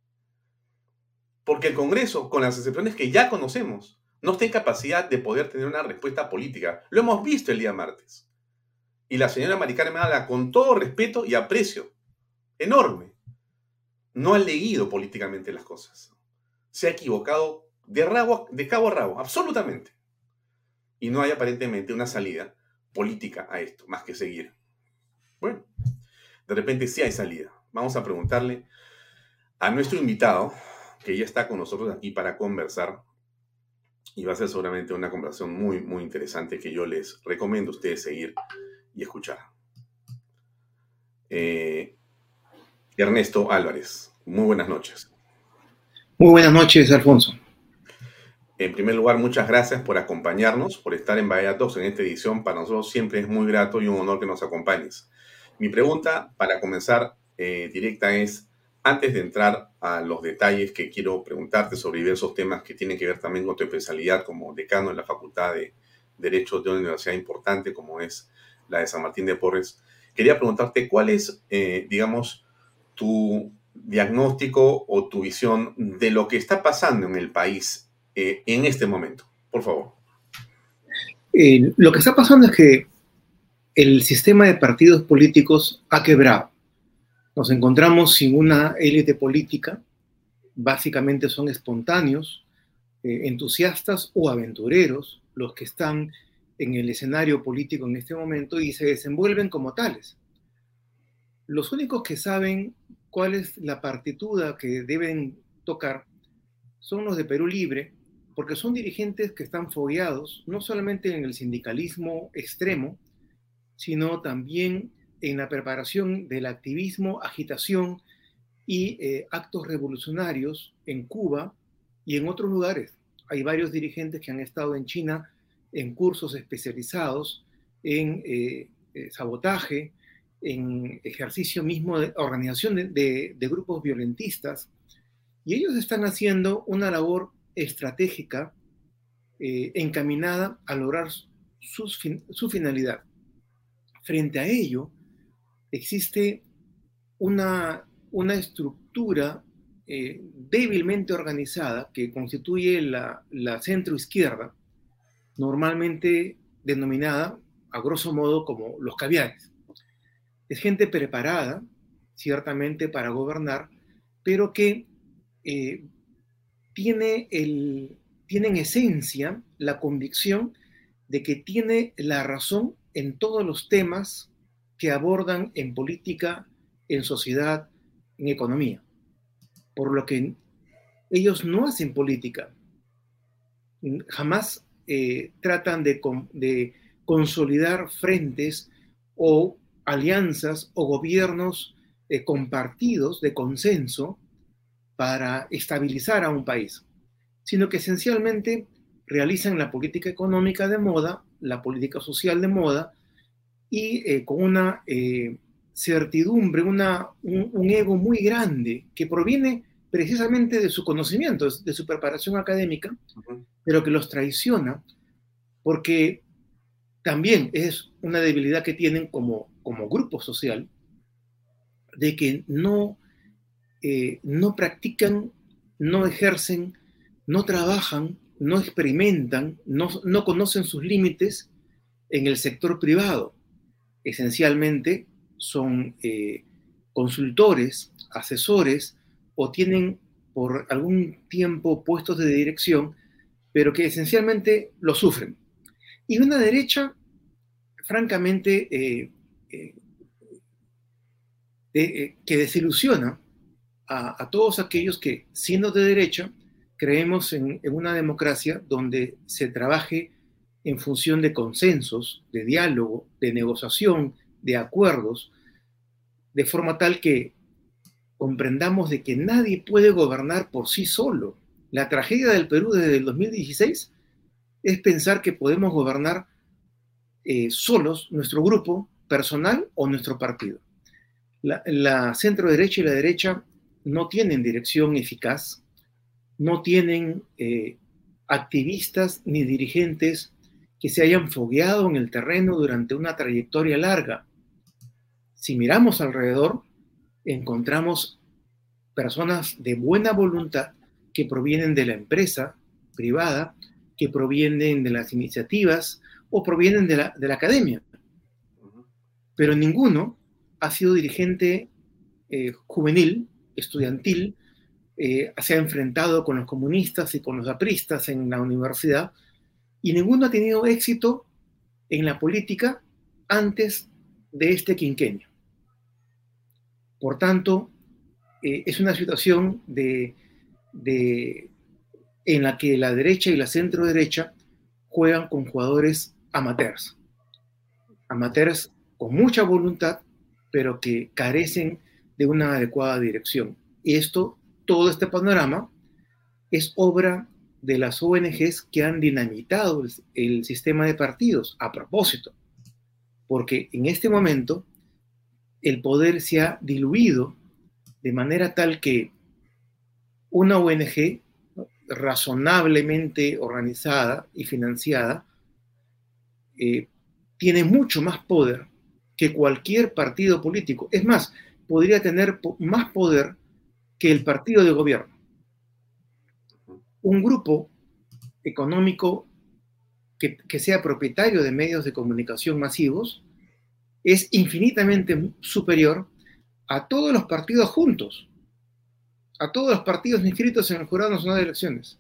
Porque el Congreso, con las excepciones que ya conocemos, no está en capacidad de poder tener una respuesta política. Lo hemos visto el día martes. Y la señora Maricarmen me habla con todo respeto y aprecio enorme. No ha leído políticamente las cosas. Se ha equivocado de, rabo, de cabo a rabo, absolutamente. Y no hay aparentemente una salida política a esto, más que seguir. Bueno, de repente sí hay salida. Vamos a preguntarle a nuestro invitado, que ya está con nosotros aquí para conversar. Y va a ser seguramente una conversación muy, muy interesante que yo les recomiendo a ustedes seguir y escuchar. Eh, Ernesto Álvarez, muy buenas noches. Muy buenas noches, Alfonso. En primer lugar, muchas gracias por acompañarnos, por estar en Bahía Talks en esta edición. Para nosotros siempre es muy grato y un honor que nos acompañes. Mi pregunta para comenzar eh, directa es, antes de entrar a los detalles que quiero preguntarte sobre diversos temas que tienen que ver también con tu especialidad como decano en la Facultad de Derecho de una universidad importante como es la de San Martín de Porres, quería preguntarte cuál es, eh, digamos, tu diagnóstico o tu visión de lo que está pasando en el país eh, en este momento. Por favor. Lo que está pasando es que el sistema de partidos políticos ha quebrado. Nos encontramos sin una élite política, básicamente son espontáneos, entusiastas o aventureros los que están en el escenario político en este momento y se desenvuelven como tales. Los únicos que saben cuál es la partitura que deben tocar son los de Perú Libre, porque son dirigentes que están fogueados no solamente en el sindicalismo extremo, sino también en la preparación del activismo, agitación y eh, actos revolucionarios en Cuba y en otros lugares. Hay varios dirigentes que han estado en China en cursos especializados en eh, eh, sabotaje, en ejercicio mismo de organización de, grupos violentistas, y ellos están haciendo una labor estratégica encaminada a lograr su finalidad. Frente a ello, existe una, una estructura débilmente organizada que constituye la, la centro izquierda, normalmente denominada, a grosso modo, como los caviares. Es gente preparada, ciertamente, para gobernar, pero que eh, tiene, el, tiene en esencia la convicción de que tiene la razón en todos los temas que abordan en política, en sociedad, en economía. Por lo que ellos no hacen política. Jamás eh, tratan de, consolidar frentes o alianzas o gobiernos eh, compartidos de consenso para estabilizar a un país, sino que esencialmente realizan la política económica de moda, la política social de moda, y eh, con una certidumbre, una, un, ego muy grande que proviene precisamente de su conocimiento, de su preparación académica, pero que los traiciona porque también es una debilidad que tienen como, como grupo social de que no, eh, no practican, no ejercen, no trabajan, no experimentan, no, no conocen sus límites en el sector privado. Esencialmente son eh, consultores, asesores o tienen por algún tiempo puestos de dirección pero que esencialmente lo sufren. Y una derecha, francamente, eh, eh, que desilusiona a, todos aquellos que, siendo de derecha, creemos en, una democracia donde se trabaje en función de consensos, de diálogo, de negociación, de acuerdos, de forma tal que comprendamos de que nadie puede gobernar por sí solo. La tragedia del Perú desde el 2016 es pensar que podemos gobernar eh, solos nuestro grupo personal o nuestro partido. La, centro derecha y la derecha no tienen dirección eficaz, no tienen eh, activistas ni dirigentes que se hayan fogueado en el terreno durante una trayectoria larga. Si miramos alrededor, encontramos personas de buena voluntad que provienen de la empresa privada, que provienen de las iniciativas o provienen de la, de la academia. Pero ninguno ha sido dirigente eh, juvenil, estudiantil, eh, se ha enfrentado con los comunistas y con los apristas en la universidad, y ninguno ha tenido éxito en la política antes de este quinquenio. Por tanto, eh, es una situación de, en la que la derecha y la centro derecha juegan con jugadores amateurs. Amateurs con mucha voluntad, pero que carecen de una adecuada dirección. Y esto, todo este panorama, es obra de las ONGs que han dinamitado el, sistema de partidos a propósito, porque en este momento el poder se ha diluido de manera tal que una ONG razonablemente organizada y financiada eh, tiene mucho más poder que cualquier partido político. Es más, podría tener más poder que el partido de gobierno. Un grupo económico que, que, sea propietario de medios de comunicación masivos es infinitamente superior a todos los partidos juntos, a todos los partidos inscritos en el Jurado Nacional de Elecciones,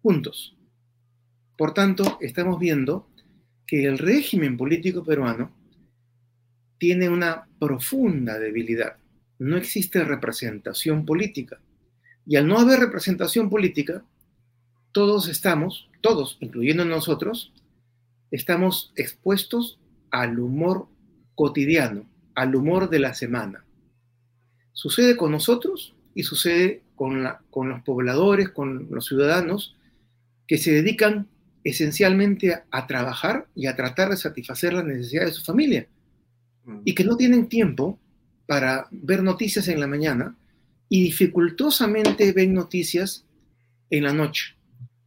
juntos. Por tanto, estamos viendo que el régimen político peruano tiene una profunda debilidad. No existe representación política. Y al no haber representación política, todos estamos, todos, incluyendo nosotros, estamos expuestos al humor cotidiano, al humor de la semana. Sucede con nosotros y sucede con, con los pobladores, con los ciudadanos que se dedican esencialmente a, a trabajar y a tratar de satisfacer las necesidades de su familia y que no tienen tiempo para ver noticias en la mañana y dificultosamente ven noticias en la noche.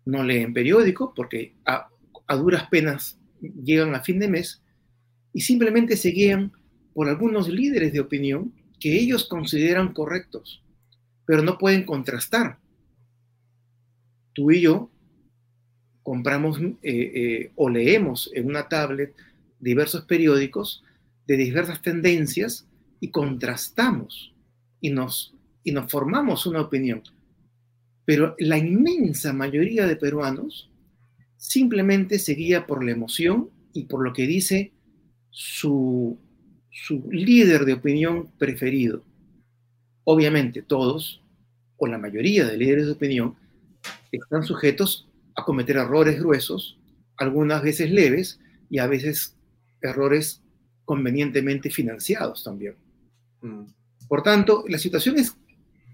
No leen periódico porque a, duras penas llegan a fin de mes y simplemente se guían por algunos líderes de opinión que ellos consideran correctos, pero no pueden contrastar. Tú y yo compramos eh, eh, o leemos en una tablet diversos periódicos de diversas tendencias y contrastamos y nos, y nos formamos una opinión. Pero la inmensa mayoría de peruanos simplemente se guía por la emoción y por lo que dice su, su líder de opinión preferido. Obviamente todos, o la mayoría de líderes de opinión, están sujetos a cometer errores gruesos, algunas veces leves y a veces errores convenientemente financiados también. Mm. Por tanto, la situación es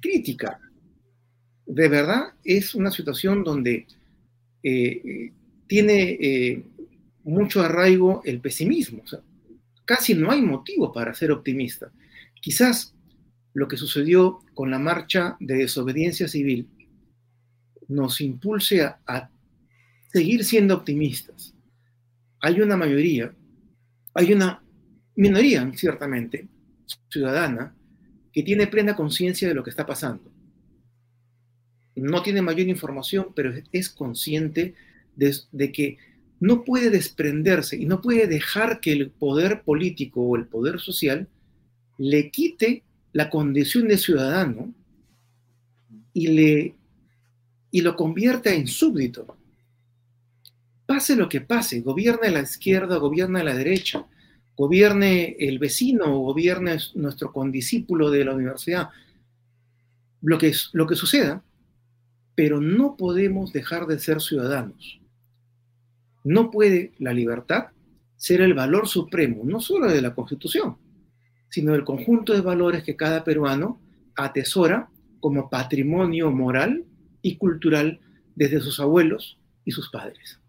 crítica. De verdad, es una situación donde eh, tiene eh, mucho arraigo el pesimismo. casi no hay motivo para ser optimista. Quizás lo que sucedió con la marcha de desobediencia civil nos impulse a seguir siendo optimistas. Hay una mayoría, hay una minoría, ciertamente, ciudadana, que tiene plena conciencia de lo que está pasando. No tiene mayor información, pero es consciente de, que no puede desprenderse y no puede dejar que el poder político o el poder social le quite la condición de ciudadano y, le, y lo convierta en súbdito. Pase lo que pase, gobierna la izquierda, gobierna la derecha, gobierne el vecino o gobierne nuestro condiscípulo de la universidad, lo que, es, lo que suceda, pero no podemos dejar de ser ciudadanos. No puede la libertad ser el valor supremo, no solo de la Constitución, sino del conjunto de valores que cada peruano atesora como patrimonio moral y cultural desde sus abuelos y sus padres.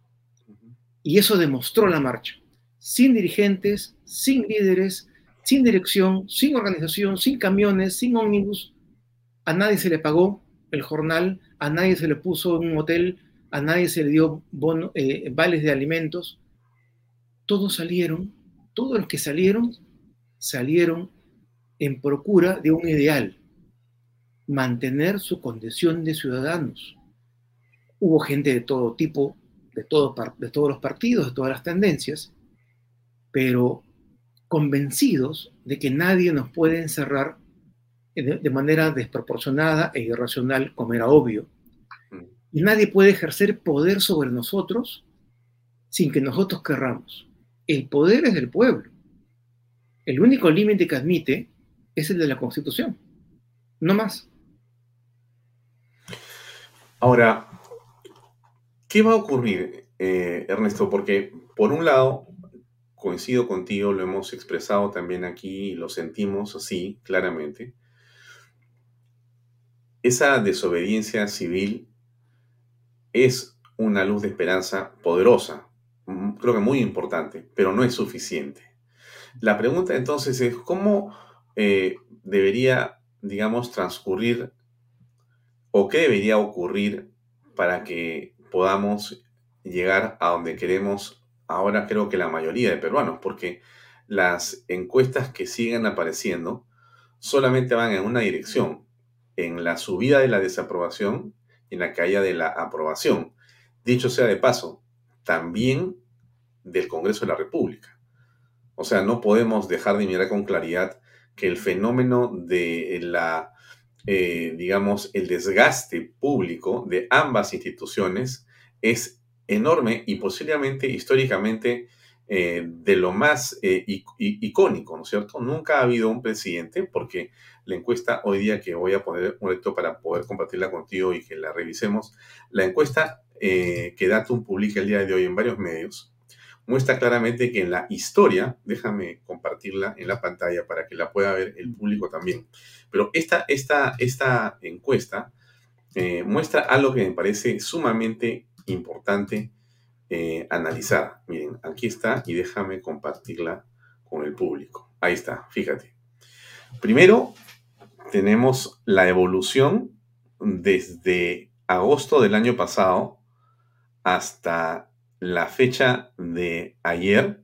Y eso demostró la marcha. Sin dirigentes, sin líderes, sin dirección, sin organización, sin camiones, sin ómnibus. A nadie se le pagó el jornal, a nadie se le puso en un hotel, a nadie se le dio eh, vales de alimentos. Todos salieron, todos los que salieron, salieron en procura de un ideal, mantener su condición de ciudadanos. Hubo gente de todo tipo, de todos los partidos, de todas las tendencias, pero convencidos de que nadie nos puede encerrar de, manera desproporcionada e irracional, como era obvio. Y nadie puede ejercer poder sobre nosotros sin que nosotros querramos. El poder es del pueblo. El único límite que admite es el de la Constitución. No más. Ahora, ¿qué va a ocurrir, eh, Ernesto? Porque, por un lado, coincido contigo, lo hemos expresado también aquí y lo sentimos así, claramente. Esa desobediencia civil es una luz de esperanza poderosa, mm, creo que muy importante, pero no es suficiente. La pregunta entonces es, ¿cómo eh, debería, digamos, transcurrir o qué debería ocurrir para que podamos llegar a donde queremos ahora creo que la mayoría de peruanos, porque las encuestas que siguen apareciendo solamente van en una dirección, en la subida de la desaprobación y en la caída de la aprobación. Dicho sea de paso, también del Congreso de la República. O sea, no podemos dejar de mirar con claridad que el fenómeno de la, eh, digamos, el desgaste público de ambas instituciones es enorme y posiblemente históricamente eh, de lo más eh, icónico, ¿no es cierto? Nunca ha habido un presidente, porque la encuesta hoy día que voy a poner un reto para poder compartirla contigo y que la revisemos, la encuesta que Datum publica el día de hoy en varios medios, muestra claramente que en la historia, déjame compartirla en la pantalla para que la pueda ver el público también, pero esta, esta, esta encuesta eh, muestra algo que me parece sumamente importante eh, analizar. Miren, aquí está y déjame compartirla con el público. Ahí está, fíjate. Primero, tenemos la evolución desde agosto del año pasado hasta la fecha de ayer,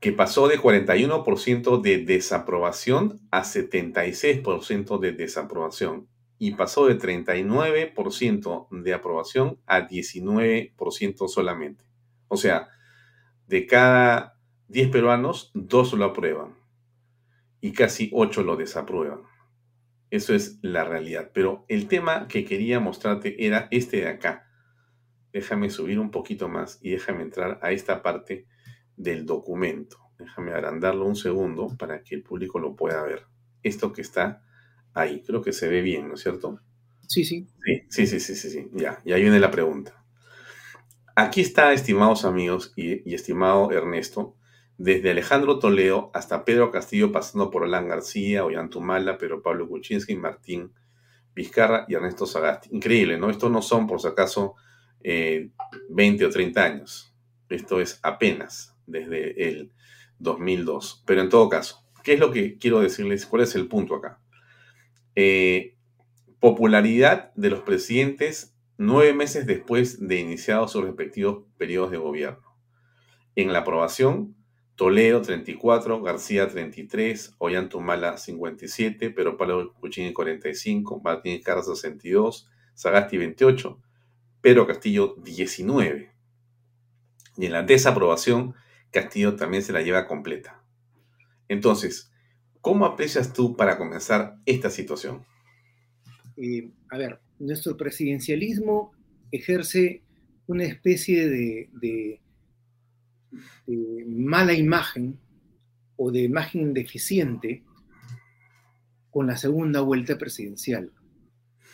que pasó de 41% de desaprobación a 76% de desaprobación y pasó de 39% de aprobación a 19% solamente. O sea, de cada 10 peruanos, 2 lo aprueban y casi 8 lo desaprueban. Eso es la realidad. Pero el tema que quería mostrarte era este de acá déjame subir un poquito más y déjame entrar a esta parte del documento. Déjame agrandarlo un segundo para que el público lo pueda ver. Esto que está ahí, creo que se ve bien, ¿no es cierto? Sí, sí. Sí, sí, sí, sí, sí, sí. Ya, y ahí viene la pregunta. Aquí está, estimados amigos y, estimado Ernesto, desde Alejandro Toledo hasta Pedro Castillo, pasando por Alan García, Ollantumala, Pedro Pablo Kuczynski, Martín Vizcarra y Ernesto Sagasti. Increíble, ¿no? Estos no son, por si acaso, 20 eh, o 30 años. Esto es apenas desde el 2002. Pero en todo caso, ¿qué es lo que quiero decirles? ¿Cuál es el punto acá? Eh, popularidad de los presidentes nueve meses después de iniciados sus respectivos periodos de gobierno. En la aprobación, Toledo 34, García 33, Ollantumala 57, Pero Pablo Cuchini 45, Martínez Carras 62, Sagasti 28, pero Castillo 19. Y en la desaprobación, Castillo también se la lleva completa. Entonces, ¿cómo aprecias tú para comenzar esta situación? Eh, a ver, nuestro presidencialismo ejerce una especie de, mala imagen o de imagen deficiente con la segunda vuelta presidencial.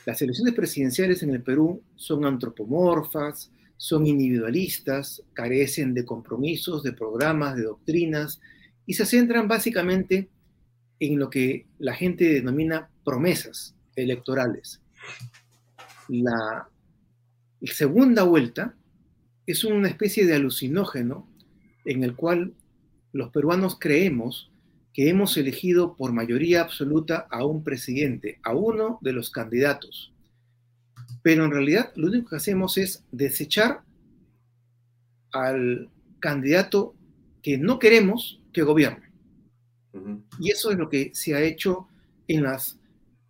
Las elecciones presidenciales en el Perú son antropomorfas, son individualistas, carecen de compromisos, de programas, de doctrinas, y se centran básicamente en lo que la gente denomina promesas electorales. La segunda vuelta es una especie de alucinógeno en el cual los peruanos creemos que hemos elegido por mayoría absoluta a un presidente, a uno de los candidatos. Pero en realidad lo único que hacemos es desechar al candidato que no queremos que gobierne. Y eso es lo que se ha hecho en las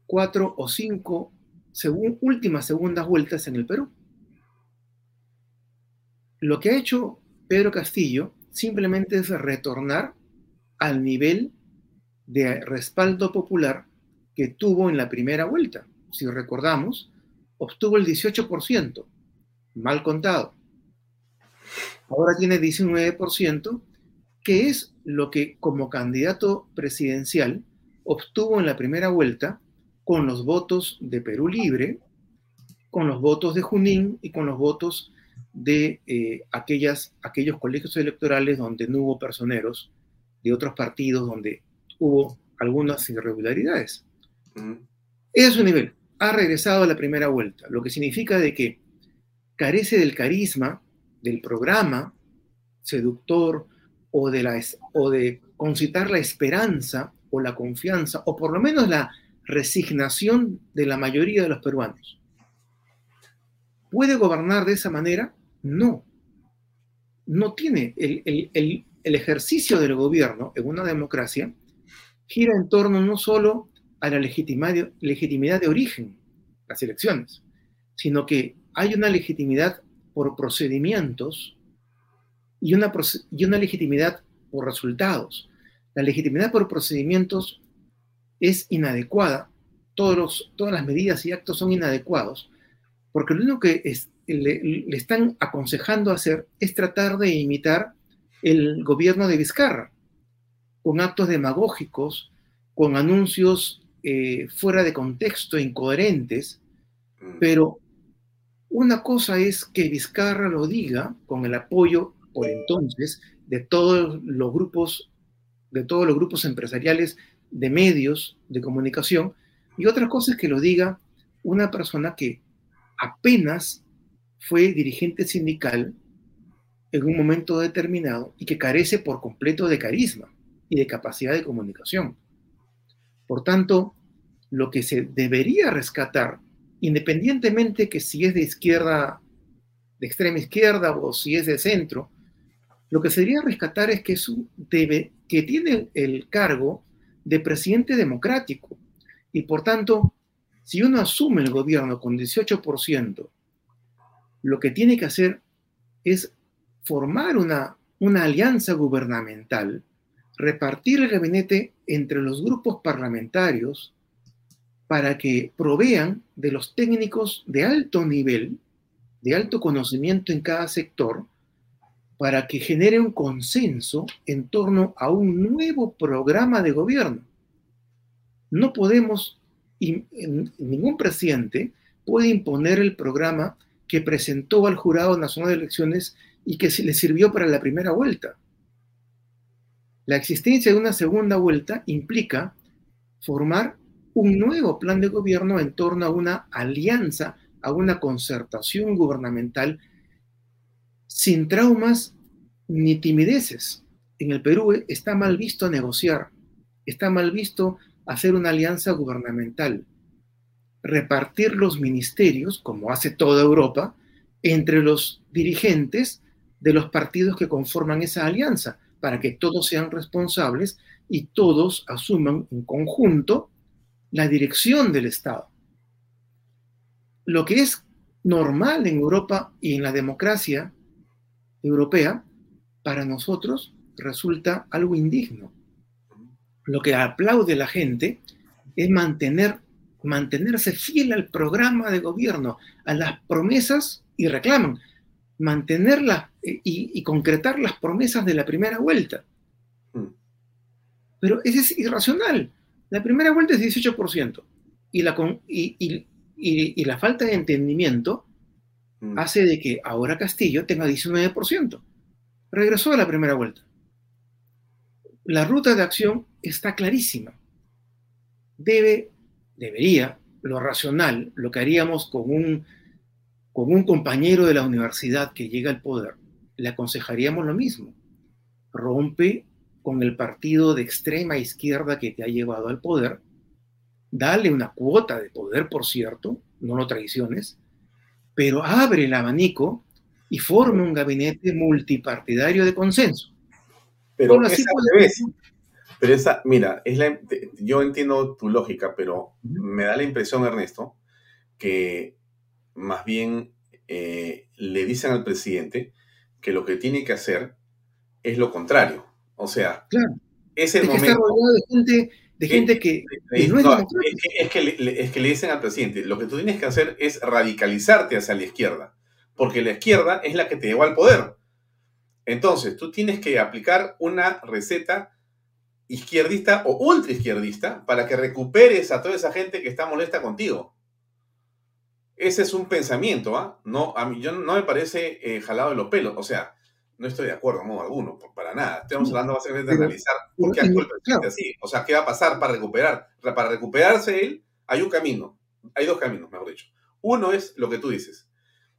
cuatro o cinco últimas segundas vueltas en el Perú. Lo que ha hecho Pedro Castillo simplemente es retornar al nivel de respaldo popular que tuvo en la primera vuelta. Si recordamos, obtuvo el 18%, mal contado. Ahora tiene 19%, que es lo que como candidato presidencial obtuvo en la primera vuelta con los votos de Perú Libre, con los votos de Junín y con los votos de eh, aquellas, aquellos colegios electorales donde no hubo personeros, de otros partidos donde hubo algunas irregularidades. Ese es su nivel. Ha regresado a la primera vuelta, lo que significa de que carece del carisma, del programa seductor o de, la, o de concitar la esperanza o la confianza, o por lo menos la resignación de la mayoría de los peruanos. ¿Puede gobernar de esa manera? No. No tiene el, ejercicio del gobierno en una democracia gira en torno no solo a la legitimidad, legitimidad de origen, las elecciones, sino que hay una legitimidad por procedimientos y una, y una legitimidad por resultados. La legitimidad por procedimientos es inadecuada, todos todas las medidas y actos son inadecuados, porque lo único que es, le, están aconsejando hacer es tratar de imitar el gobierno de Vizcarra, con actos demagógicos, con anuncios eh, fuera de contexto, incoherentes, mm. pero una cosa es que Vizcarra lo diga con el apoyo, por entonces, de todos los grupos, de todos los grupos empresariales de medios de comunicación, y otra cosa es que lo diga una persona que apenas fue dirigente sindical en un momento determinado y que carece por completo de carisma y de capacidad de comunicación. Por tanto, lo que se debería rescatar, independientemente que si es de izquierda, de extrema izquierda o si es de centro, lo que se debería rescatar es que, su debe, que tiene el cargo de presidente democrático. Y por tanto, si uno asume el gobierno con 18% lo que tiene que hacer es formar una, una alianza gubernamental, repartir el gabinete entre los grupos parlamentarios para que provean de los técnicos de alto nivel, de alto conocimiento en cada sector, para que genere un consenso en torno a un nuevo programa de gobierno. No podemos, ningún presidente puede imponer el programa que presentó al Jurado Nacional de Elecciones y que le sirvió para la primera vuelta. La existencia de una segunda vuelta implica formar un nuevo plan de gobierno en torno a una alianza, a una concertación gubernamental sin traumas ni timideces. En el Perú está mal visto negociar, está mal visto hacer una alianza gubernamental repartir los ministerios, como hace toda Europa, entre los dirigentes de los partidos que conforman esa alianza, para que todos sean responsables y todos asuman en conjunto la dirección del Estado. Lo que es normal en Europa y en la democracia europea, para nosotros resulta algo indigno. Lo que aplaude la gente es mantener mantenerse fiel al programa de gobierno, a las promesas y reclaman mantenerlas eh, y, concretar las promesas de la primera vuelta. Mm. Pero ese es irracional. La primera vuelta es 18% y la, y, y, la falta de entendimiento mm. hace de que ahora Castillo tenga 19%. Regresó a la primera vuelta. La ruta de acción está clarísima. debe, debería, lo racional, lo que haríamos con un, con un compañero de la universidad que llega al poder, le aconsejaríamos lo mismo. Rompe con el partido de extrema izquierda que te ha llevado al poder, dale una cuota de poder, por cierto, no lo traiciones, pero abre el abanico y forme un gabinete multipartidario de consenso. Pero así Pero esa, mira, es la, yo entiendo tu lógica, pero me da la impresión, Ernesto, que más bien eh, le dicen al presidente que lo que tiene que hacer es lo contrario. O sea, es el momento. de gente, de gente que, no es, que le, es que le dicen al presidente, lo que tú tienes que hacer es radicalizarte hacia la izquierda, porque la izquierda es la que te llevó al poder. Entonces, tú tienes que aplicar una receta izquierdista o ultra izquierdista para que recuperes a toda esa gente que está molesta contigo. Ese es un pensamiento, ¿ah? No, a mí yo no me parece eh, jalado de los pelos. O sea, no estoy de acuerdo en modo alguno, para nada. Estamos hablando básicamente de analizar por qué actúa el presidente así. O sea, ¿qué va a pasar para recuperar? Para recuperarse él, hay un camino. Hay dos caminos, mejor dicho. Uno es lo que tú dices.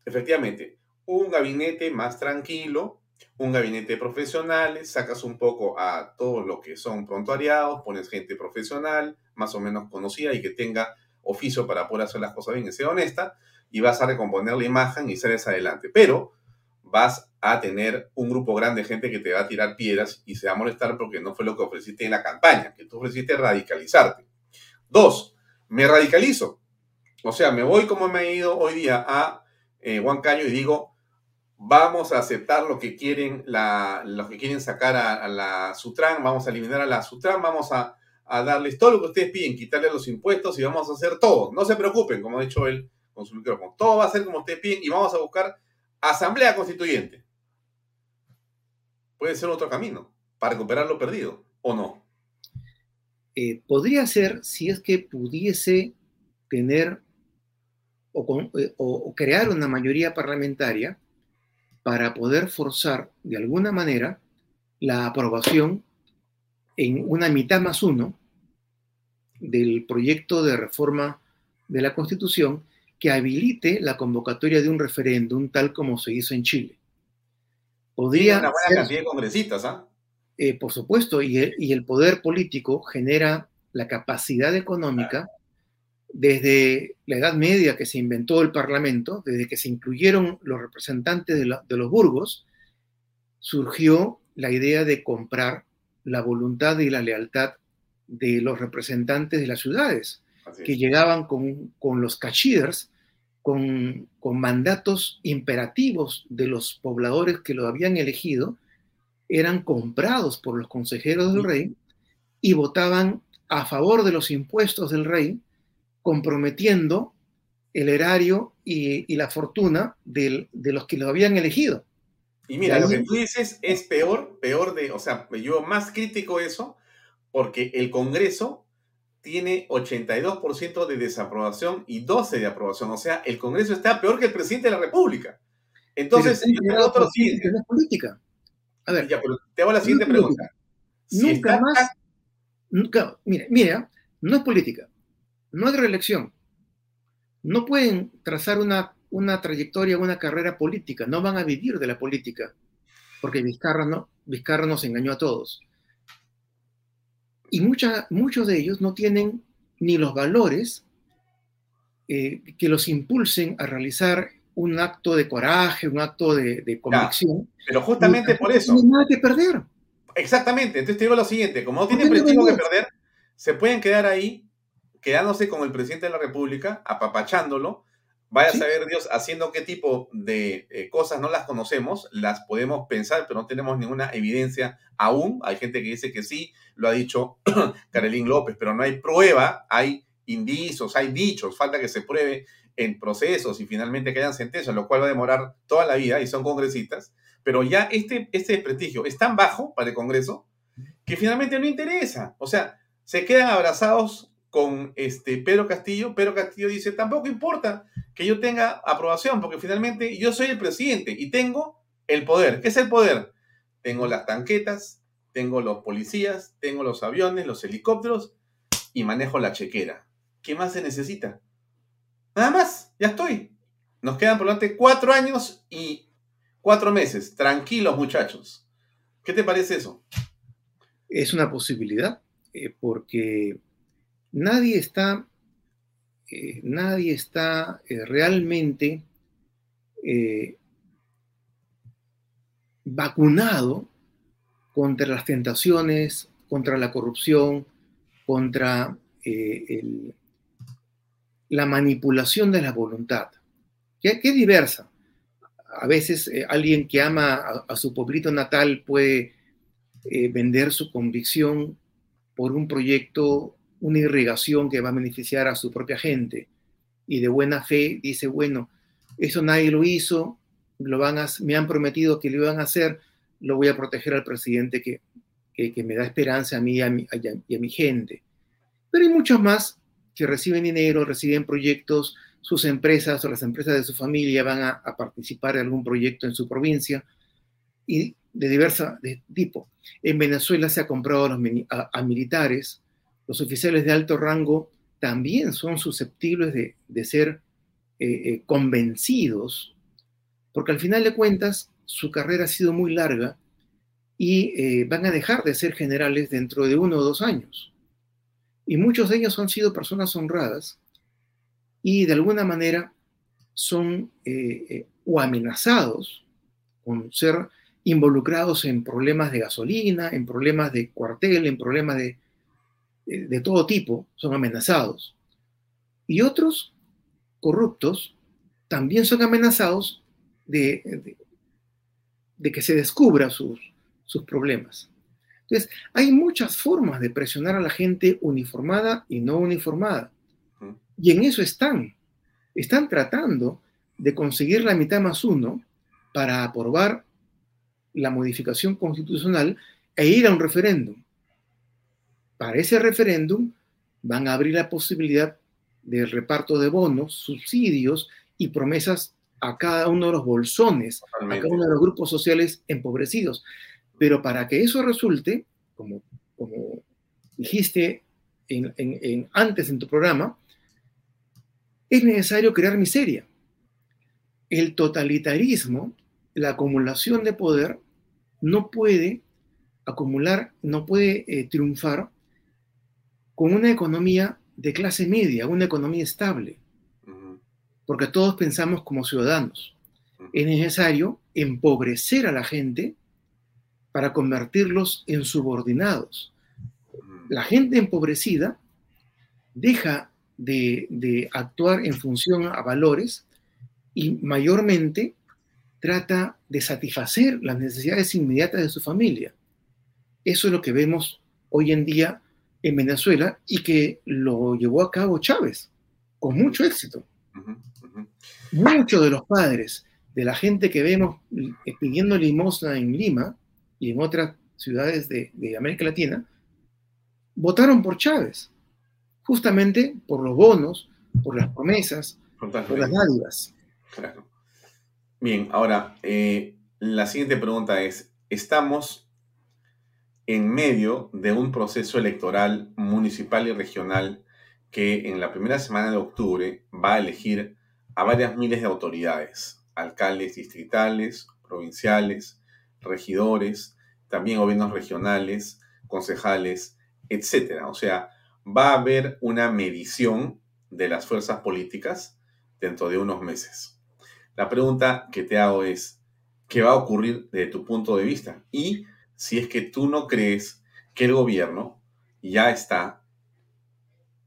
Efectivamente, un gabinete más tranquilo, un gabinete de profesionales, sacas un poco a todos los que son prontuariados, pones gente profesional, más o menos conocida y que tenga oficio para poder hacer las cosas bien y ser honesta, y vas a recomponer la imagen y sales adelante. Pero vas a tener un grupo grande de gente que te va a tirar piedras y se va a molestar porque no fue lo que ofreciste en la campaña, que tú ofreciste radicalizarte. Dos, me radicalizo. O sea, me voy como me he ido hoy día a eh, Huancayo y digo, vamos a aceptar lo que quieren, la, los que quieren sacar a, la Sutran, vamos a eliminar a la Sutran, vamos a, darles todo lo que ustedes piden, quitarle los impuestos y vamos a hacer todo. No se preocupen, como ha dicho él con su micrófono. Todo va a ser como ustedes piden y vamos a buscar asamblea constituyente. Puede ser otro camino para recuperar lo perdido, ¿o no? Eh, podría ser si es que pudiese tener eh, o, crear una mayoría parlamentaria para poder forzar de alguna manera la aprobación en una mitad más uno del proyecto de reforma de la Constitución que habilite la convocatoria de un referéndum tal como se hizo en Chile. Podría una buena cantidad de congresistas, ¿ah? Eh, por supuesto, y el, poder político genera la capacidad económica desde la Edad Media que se inventó el Parlamento, desde que se incluyeron los representantes de, los burgos, surgió la idea de comprar la voluntad y la lealtad de los representantes de las ciudades, que llegaban con, los cachiders, con, con, mandatos imperativos de los pobladores que lo habían elegido, eran comprados por los consejeros del rey y votaban a favor de los impuestos del rey comprometiendo el erario y, la fortuna de los que lo habían elegido. Y mira, lo que tú dices es peor, peor de, o sea, yo más crítico eso, porque el Congreso tiene 82% de desaprobación y 12 de aprobación. O sea, el Congreso está peor que el presidente de la República. Entonces, yo te siguiente. No es política. A ver, te hago la siguiente pregunta. nunca más, nunca, mira, mira, no es política no hay reelección. No pueden trazar una, una trayectoria, una carrera política, no van a vivir de la política, porque Vizcarra, no, Vizcarra nos engañó a todos. Y muchos de ellos no tienen ni los valores eh, que los impulsen a realizar un acto de coraje, un acto de, convicción. pero justamente por eso. No nada que perder. Exactamente. Entonces te digo lo siguiente: como no tienen prestigio que perder, se pueden quedar ahí quedándose con el presidente de la República, apapachándolo, vaya a saber Dios haciendo qué tipo de eh, cosas no las conocemos, las podemos pensar, pero no tenemos ninguna evidencia aún. Hay gente que dice que sí, lo ha dicho Carolín López, pero no hay prueba, hay indicios, hay dichos, falta que se pruebe en procesos y finalmente que hayan sentencias, lo cual va a demorar toda la vida y son congresistas. Pero ya este, este desprestigio es tan bajo para el Congreso que finalmente no interesa. O sea, se quedan abrazados con este Pedro Castillo, Pedro Castillo dice, tampoco importa que yo tenga aprobación, porque finalmente yo soy el presidente y tengo el poder. ¿Qué es el poder? Tengo las tanquetas, tengo los policías, tengo los aviones, los helicópteros y manejo la chequera. ¿Qué más se necesita? Nada más, ya estoy. Nos quedan por delante cuatro años y cuatro meses. Tranquilos, muchachos. ¿Qué te parece eso? Es una posibilidad, eh, porque nadie está, eh, nadie está eh, realmente vacunado contra las tentaciones, contra la corrupción, contra la manipulación de la voluntad, que, es diversa. A veces alguien que ama a, su pueblito natal puede vender su convicción por un proyecto una irrigación que va a beneficiar a su propia gente y de buena fe dice, bueno, eso nadie lo hizo, lo van a, me han prometido que lo iban a hacer, lo voy a proteger al presidente que, que, me da esperanza a mí y a mi, y a mi gente. Pero hay muchos más que reciben dinero, reciben proyectos, sus empresas o las empresas de su familia van a, participar en algún proyecto en su provincia y de diversa de tipo. En Venezuela se ha comprado a militares, los oficiales de alto rango también son susceptibles de, ser eh, eh, convencidos, porque al final de cuentas su carrera ha sido muy larga y eh, van a dejar de ser generales dentro de uno o dos años. Y muchos de ellos han sido personas honradas y de alguna manera son o amenazados con ser involucrados en problemas de gasolina, en problemas de cuartel, en problemas de, de todo tipo son amenazados. Y otros corruptos también son amenazados de, de, que se descubra sus, sus problemas. Entonces, hay muchas formas de presionar a la gente uniformada y no uniformada. Y en eso están. Están tratando de conseguir la mitad más uno para aprobar la modificación constitucional e ir a un referéndum para ese referéndum van a abrir la posibilidad del reparto de bonos, subsidios y promesas a cada uno de los bolsones, a cada uno de los grupos sociales empobrecidos. Pero para que eso resulte, como, como dijiste en, antes en tu programa, es necesario crear miseria. El totalitarismo, la acumulación de poder, no puede acumular, no puede eh, triunfar con una economía de clase media, una economía estable, porque todos pensamos como ciudadanos. Es necesario empobrecer a la gente para convertirlos en subordinados. La gente empobrecida deja de, actuar en función a valores y mayormente trata de satisfacer las necesidades inmediatas de su familia. Eso es lo que vemos hoy en día en Venezuela y que lo llevó a cabo Chávez con mucho éxito. Muchos de los padres de la gente que vemos pidiendo limosna en Lima y en otras ciudades de, América Latina, votaron por Chávez, justamente por los bonos, por las promesas, por las dádivas. Bien, ahora, eh, la siguiente pregunta es, ¿estamos en medio de un proceso electoral municipal y regional que en la primera semana de octubre va a elegir a varias miles de autoridades, alcaldes distritales, provinciales, regidores, también gobiernos regionales, concejales, etc. O sea, va a haber una medición de las fuerzas políticas dentro de unos meses. La pregunta que te hago es, ¿qué va a ocurrir desde tu punto de vista? Y si es que tú no crees que el gobierno ya está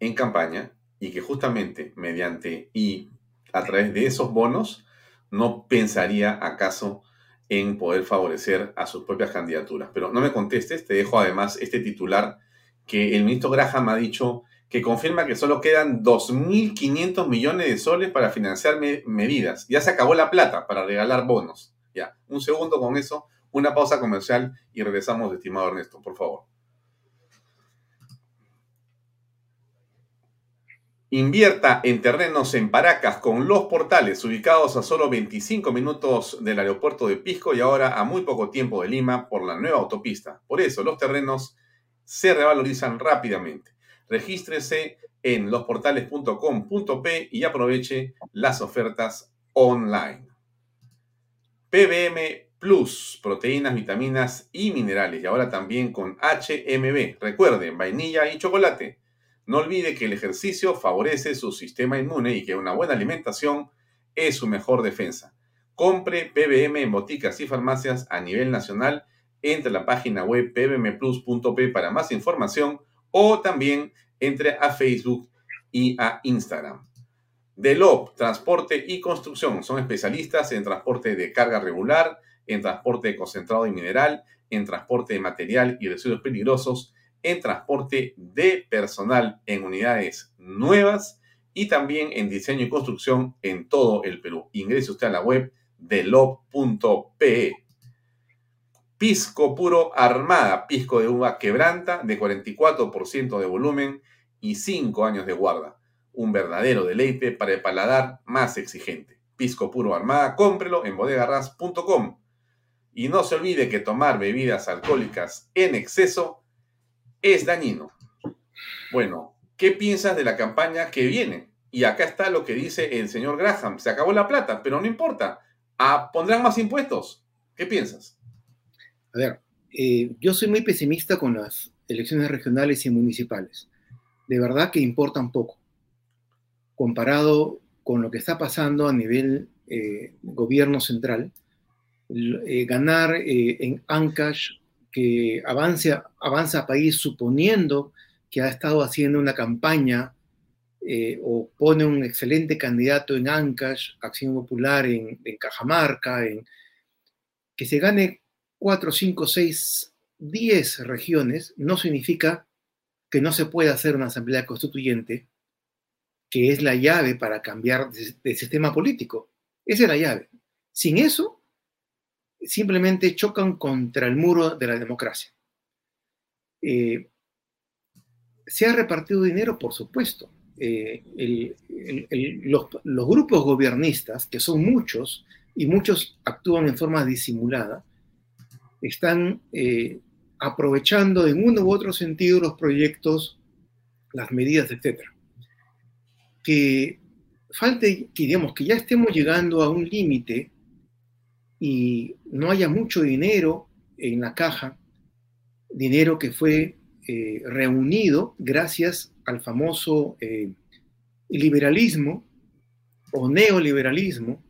en campaña y que justamente mediante y a través de esos bonos no pensaría acaso en poder favorecer a sus propias candidaturas. Pero no me contestes, te dejo además este titular que el ministro Graham ha dicho que confirma que solo quedan 2.500 millones de soles para financiar medidas. Ya se acabó la plata para regalar bonos. Ya, un segundo con eso una pausa comercial y regresamos, estimado Ernesto, por favor. Invierta en terrenos en Paracas con los portales ubicados a solo 25 minutos del aeropuerto de Pisco y ahora a muy poco tiempo de Lima por la nueva autopista. Por eso los terrenos se revalorizan rápidamente. Regístrese en losportales.com.p y aproveche las ofertas online. PBM Plus, proteínas, vitaminas y minerales. Y ahora también con HMB. Recuerden, vainilla y chocolate. No olvide que el ejercicio favorece su sistema inmune y que una buena alimentación es su mejor defensa. Compre PBM en boticas y farmacias a nivel nacional. Entre la página web pbmplus.p para más información o también entre a Facebook y a Instagram. Delop, Transporte y Construcción son especialistas en transporte de carga regular, en transporte de concentrado y mineral, en transporte de material y residuos peligrosos, en transporte de personal en unidades nuevas y también en diseño y construcción en todo el Perú. Ingrese usted a la web de Pisco puro armada, pisco de uva quebranta de 44% de volumen y 5 años de guarda. Un verdadero deleite para el paladar más exigente. Pisco puro armada, cómprelo en bodegarras.com. Y no se olvide que tomar bebidas alcohólicas en exceso es dañino. Bueno, ¿qué piensas de la campaña que viene? Y acá está lo que dice el señor Graham. Se acabó la plata, pero no importa. Ah, ¿Pondrán más impuestos? ¿Qué piensas? A ver, eh, yo soy muy pesimista con las elecciones regionales y municipales. De verdad que importan poco. Comparado con lo que está pasando a nivel eh, gobierno central, eh, ganar en Ancash que avance, avanza a país suponiendo que ha estado haciendo una campaña eh, o pone un excelente candidato en Ancash, Acción Popular en, Cajamarca, en, que se gane 4, 5, 6, 10 regiones, no significa que no se pueda hacer una asamblea constituyente, que es la llave para cambiar de sistema político. Esa es la llave. Sin eso, simplemente chocan contra el muro de la democracia. Eh, se ha repartido dinero, por supuesto. Eh, los, grupos gobiernistas, que son muchos y muchos actúan en forma disimulada, están eh, aprovechando en uno u otro sentido los proyectos, las medidas, etc. Que falte, que digamos, que ya estemos llegando a un límite y no haya mucho dinero en la caja, dinero que fue eh, reunido gracias al famoso eh, liberalismo o neoliberalismo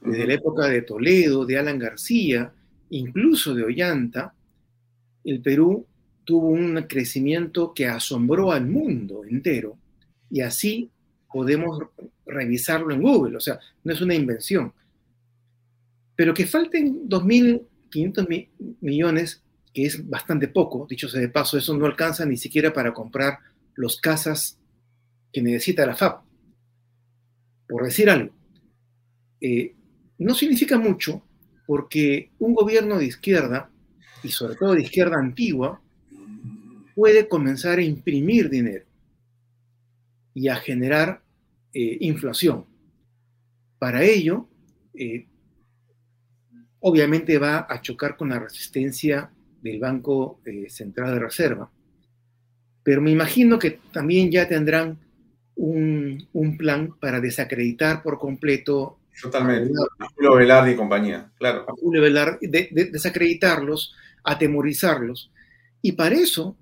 desde la época de Toledo, de Alan García, incluso de Ollanta, el Perú tuvo un crecimiento que asombró al mundo entero y así podemos revisarlo en Google, o sea, no es una invención. Pero que falten 2.500 millones, que es bastante poco, dicho sea de paso, eso no alcanza ni siquiera para comprar los casas que necesita la FAP. Por decir algo. Eh, no significa mucho porque un gobierno de izquierda, y sobre todo de izquierda antigua, puede comenzar a imprimir dinero y a generar eh, inflación. Para ello, eh, obviamente va a chocar con la resistencia del Banco eh, Central de Reserva, pero me imagino que también ya tendrán un, plan para desacreditar por completo. Totalmente. A Julio Velarde y compañía, claro. A Julio Velarde, desacreditarlos, atemorizarlos. Y para eso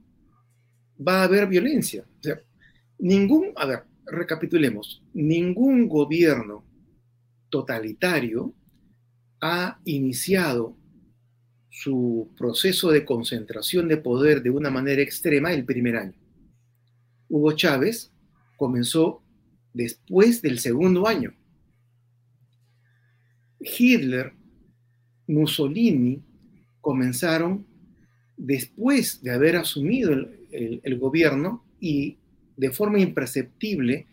va a haber violencia. O sea, ningún, a ver, recapitulemos, ningún gobierno totalitario ha iniciado su proceso de concentración de poder de una manera extrema el primer año. Hugo Chávez comenzó después del segundo año. Hitler, Mussolini comenzaron después de haber asumido el, gobierno y de forma imperceptible,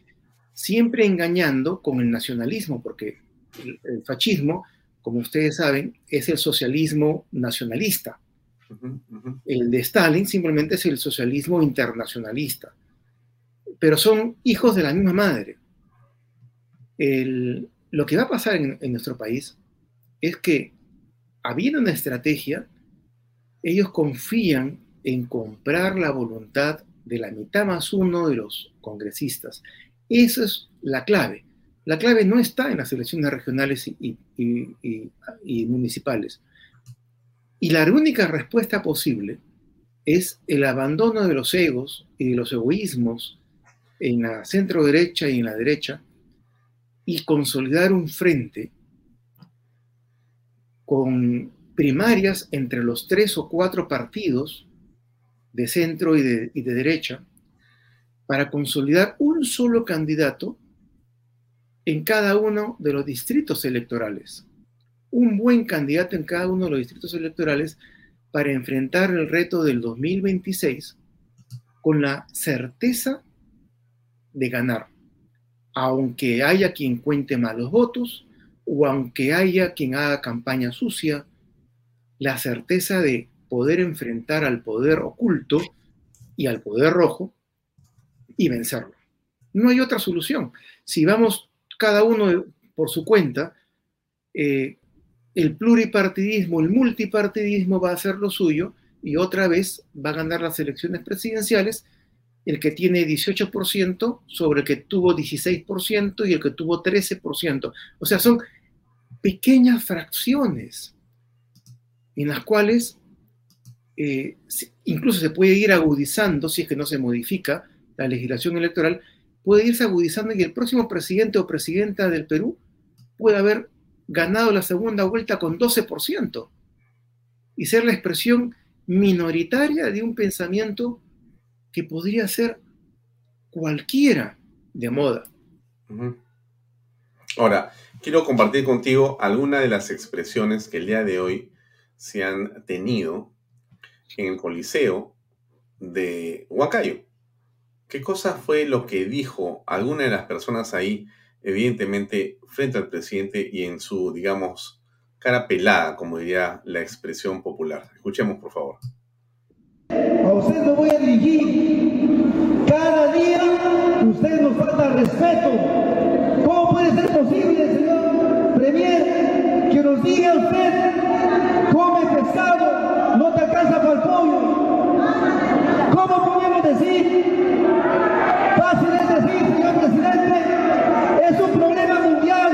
siempre engañando con el nacionalismo, porque el fascismo como ustedes saben, es el socialismo nacionalista. El de Stalin simplemente es el socialismo internacionalista. Pero son hijos de la misma madre. lo que va a pasar en, en nuestro país es que, habiendo una estrategia, ellos confían en comprar la voluntad de la mitad más uno de los congresistas. Esa es la clave. La clave no está en las elecciones regionales y, municipales. Y la única respuesta posible es el abandono de los egos y de los egoísmos en la centro derecha y en la derecha y consolidar un frente con primarias entre los tres o cuatro partidos de centro y de, derecha para consolidar un solo candidato en cada uno de los distritos electorales. Un buen candidato en cada uno de los distritos electorales para enfrentar el reto del 2026 con la certeza de ganar, aunque haya quien cuente malos votos o aunque haya quien haga campaña sucia, la certeza de poder enfrentar al poder oculto y al poder rojo y vencerlo. No hay otra solución. Si vamos cada uno por su cuenta, eh, el pluripartidismo, el multipartidismo va a hacer lo suyo y otra vez va a ganar las elecciones presidenciales el que tiene 18% sobre el que tuvo 16% y el que tuvo 13%. O sea, son pequeñas fracciones en las cuales eh, incluso se puede ir agudizando, si es que no se modifica la legislación electoral, puede irse agudizando y el próximo presidente o presidenta del Perú puede haber ganado la segunda vuelta con 12% y ser la expresión minoritaria de un pensamiento que podría ser cualquiera de moda. Ahora, quiero compartir contigo algunas de las expresiones que el día de hoy se han tenido en el Coliseo de Huacayo. ¿Qué cosa fue lo que dijo alguna de las personas ahí evidentemente frente al presidente y en su, digamos, cara pelada, como diría la expresión popular. Escuchemos, por favor. A usted me voy a dirigir. Cada día usted nos falta respeto. ¿Cómo puede ser posible, señor Premier, que nos diga usted, come pescado, no te alcanza para el pollo? ¿Cómo podemos decir? Fácil es decir, señor presidente, es un problema mundial.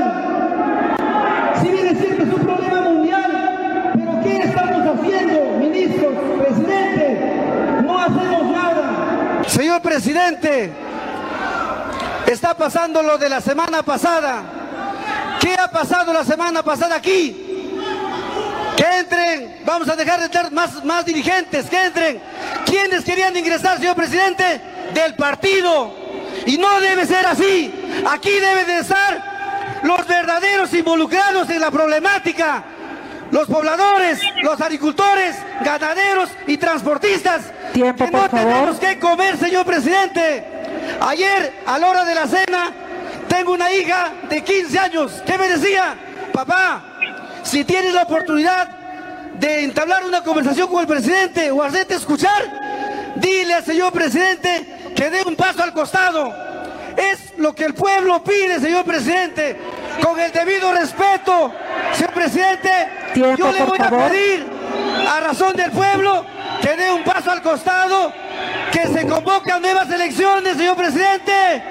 Si bien es cierto, es un problema mundial, pero ¿qué estamos haciendo, ministros, presidente? No hacemos nada. Señor presidente, está pasando lo de la semana pasada. ¿Qué ha pasado la semana pasada aquí? Que entren, vamos a dejar de tener más, más dirigentes, que entren. ¿Quiénes querían ingresar, señor presidente? Del partido. Y no debe ser así. Aquí deben de estar los verdaderos involucrados en la problemática. Los pobladores, los agricultores, ganaderos y transportistas. Tiempo, que no favor. tenemos que comer, señor presidente. Ayer, a la hora de la cena, tengo una hija de 15 años que me decía, papá, si tienes la oportunidad de entablar una conversación con el presidente o hacerte escuchar, dile al señor presidente que dé un paso al costado. Es lo que el pueblo pide, señor presidente, con el debido respeto. Señor presidente, Tiempo, yo le voy a pedir a razón del pueblo que dé un paso al costado, que se convocan nuevas elecciones, señor presidente.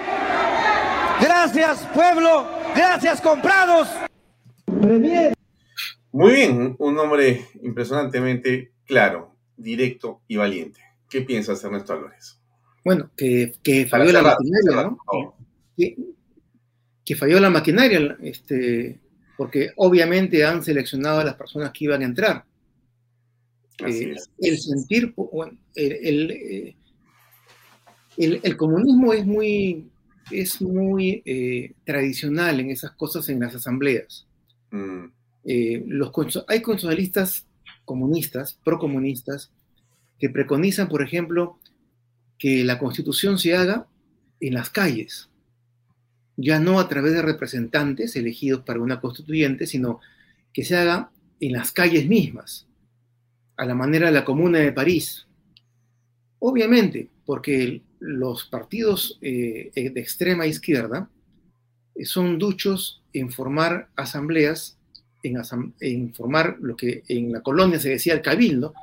Gracias, pueblo. Gracias, comprados. Muy bien, un hombre impresionantemente claro, directo y valiente. ¿Qué piensas, Ernesto Álvarez? Bueno, que, que Para falló la cerrar, maquinaria, cerrar, ¿no? que falló la maquinaria, este, porque obviamente han seleccionado a las personas que iban a entrar. Eh, el sentir, bueno, el, el, eh, el- el comunismo es muy, es muy eh, tradicional en esas cosas en las asambleas. Mm, Eh, los, hay constitucionalistas comunistas, procomunistas, que preconizan, por ejemplo, que la constitución se haga en las calles, ya no a través de representantes elegidos para una constituyente, sino que se haga en las calles mismas, a la manera de la Comuna de París. Obviamente, porque el- los partidos eh, de extrema izquierda eh, son duchos en formar asambleas, en, formar lo que en la colonia se decía el cabildo,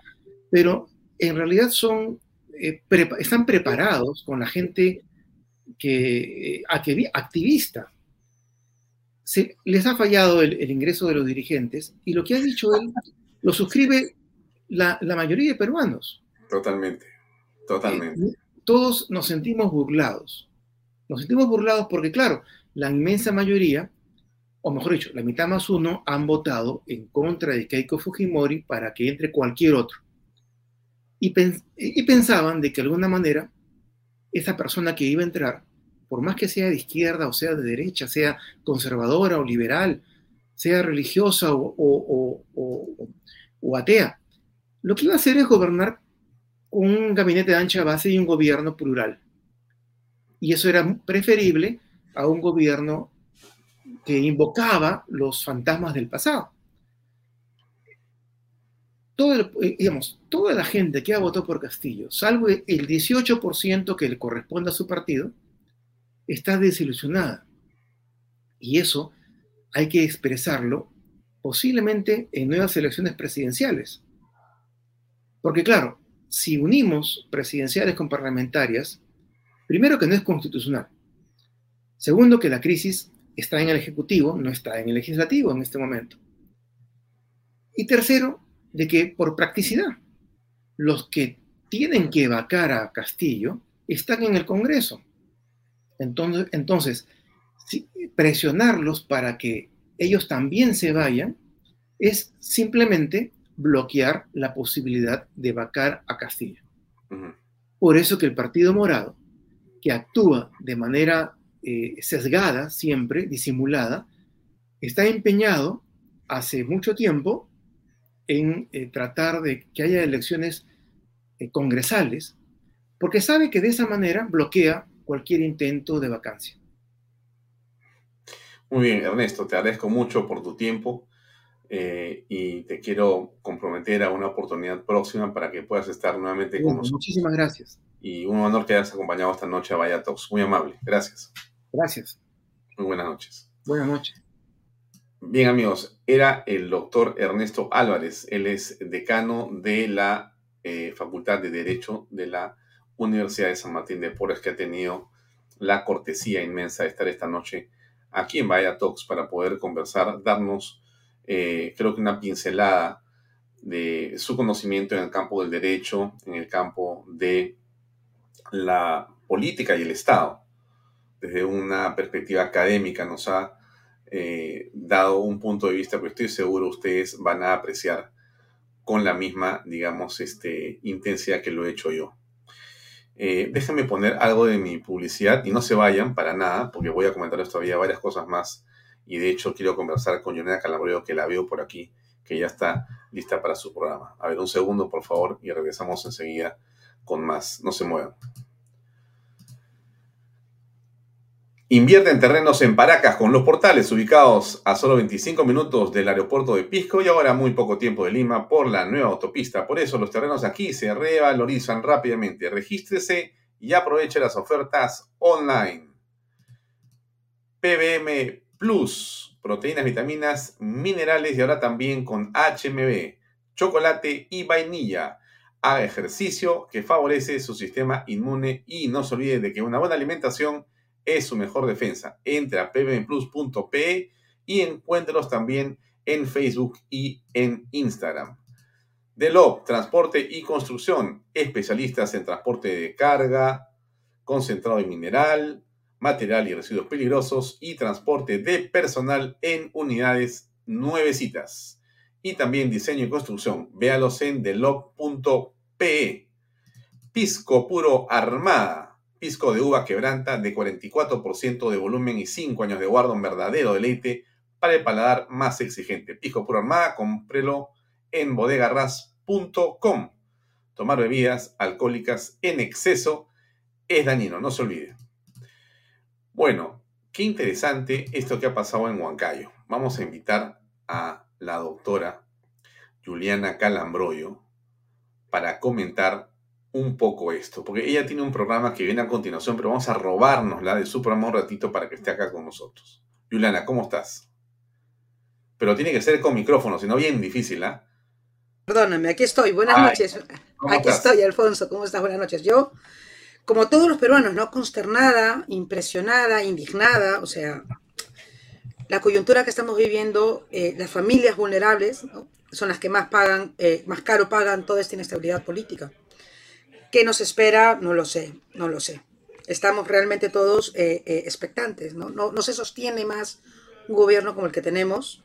pero en realidad son eh, están preparados con la gente que, activista. Se, les ha fallado el, ingreso de los dirigentes y lo que ha dicho él lo suscribe la, mayoría de peruanos. Totalmente, totalmente. Eh, todos nos sentimos burlados. Nos sentimos burlados porque, claro, la inmensa mayoría, o mejor dicho, la mitad más uno, han votado en contra de Keiko Fujimori para que entre cualquier otro. Y, y pensaban de que de alguna manera esa persona que iba a entrar, por más que sea de izquierda o sea de derecha, sea conservadora o liberal, sea religiosa o, atea, lo que iba a hacer es gobernar con un gabinete de ancha base y un gobierno plural. Y eso era preferible a un gobierno que invocaba los fantasmas del pasado. Eh, digamos, toda la gente que ha votado por Castillo, salvo el 18% que le corresponde a su partido, está desilusionada. Y eso hay que expresarlo posiblemente en nuevas elecciones presidenciales. Porque claro, si unimos presidenciales con parlamentarias, primero que no es constitucional. Segundo que la crisis está en el Ejecutivo, no está en el Legislativo en este momento. Y tercero, de que por practicidad, los que tienen que vacar a Castillo están en el Congreso. Entonces, entonces presionarlos para que ellos también se vayan es simplemente bloquear la posibilidad de vacar a Castillo. Por eso que el Partido Morado, que actúa de manera eh, sesgada, siempre disimulada, está empeñado hace mucho tiempo en eh, tratar de que haya elecciones eh, congresales, porque sabe que de esa manera bloquea cualquier intento de vacancia. Muy bien, Ernesto, te agradezco mucho por tu tiempo eh, y te quiero comprometer a una oportunidad próxima para que puedas estar nuevamente con nosotros. Muchísimas gracias. Y un honor que hayas acompañado esta noche a Vaya Muy amable. Gracias. Gracias. Muy buenas noches. Buenas noches. Bien, amigos, era el doctor Ernesto Álvarez. Él es decano de la eh, Facultad de Derecho de la Universidad de San Martín de Porres, que ha tenido la cortesía inmensa de estar esta noche aquí en Vaya Talks para poder conversar, darnos, eh, creo que una pincelada de su conocimiento en el campo del derecho, en el campo de la política y el Estado. Desde una perspectiva académica nos ha eh, dado un punto de vista que estoy seguro ustedes van a apreciar con la misma, digamos, este, intensidad que lo he hecho yo. Eh, déjenme poner algo de mi publicidad y no se vayan para nada, porque voy a comentarles todavía varias cosas más. Y de hecho quiero conversar con Yoneda Calabreo, que la veo por aquí, que ya está lista para su programa. A ver, un segundo, por favor, y regresamos enseguida con más. No se muevan. Invierte en terrenos en Paracas con los portales ubicados a solo 25 minutos del aeropuerto de Pisco y ahora muy poco tiempo de Lima por la nueva autopista. Por eso los terrenos aquí se revalorizan rápidamente. Regístrese y aproveche las ofertas online. PBM Plus, proteínas, vitaminas, minerales y ahora también con HMB, chocolate y vainilla. Haga ejercicio que favorece su sistema inmune y no se olvide de que una buena alimentación es su mejor defensa. Entre a pbmplus.pe y encuéntrelos también en Facebook y en Instagram. Delop, Transporte y Construcción, especialistas en transporte de carga, concentrado y mineral, material y residuos peligrosos y transporte de personal en unidades nuevecitas. Y también diseño y construcción. Véalos en delop.pe. Pisco Puro Armada pisco de uva quebranta de 44% de volumen y 5 años de guarda, un verdadero deleite para el paladar más exigente. Pisco puro armada, cómprelo en bodegarras.com. Tomar bebidas alcohólicas en exceso es dañino, no se olvide. Bueno, qué interesante esto que ha pasado en Huancayo. Vamos a invitar a la doctora Juliana Calambroyo para comentar un poco esto, porque ella tiene un programa que viene a continuación, pero vamos a robárnosla de su programa un ratito para que esté acá con nosotros. Juliana, ¿cómo estás? Pero tiene que ser con micrófono, si no bien difícil, ¿ah? Perdóname, aquí estoy. Buenas noches. Aquí estoy, Alfonso. ¿Cómo estás? Buenas noches. Yo, como todos los peruanos, ¿no? Consternada, impresionada, indignada, o sea, la coyuntura que estamos viviendo, eh, las familias vulnerables son las que más pagan, eh, más caro pagan toda esta inestabilidad política. ¿Qué nos espera? No lo sé, no lo sé. Estamos realmente todos eh, expectantes, ¿no? ¿no? No se sostiene más un gobierno como el que tenemos,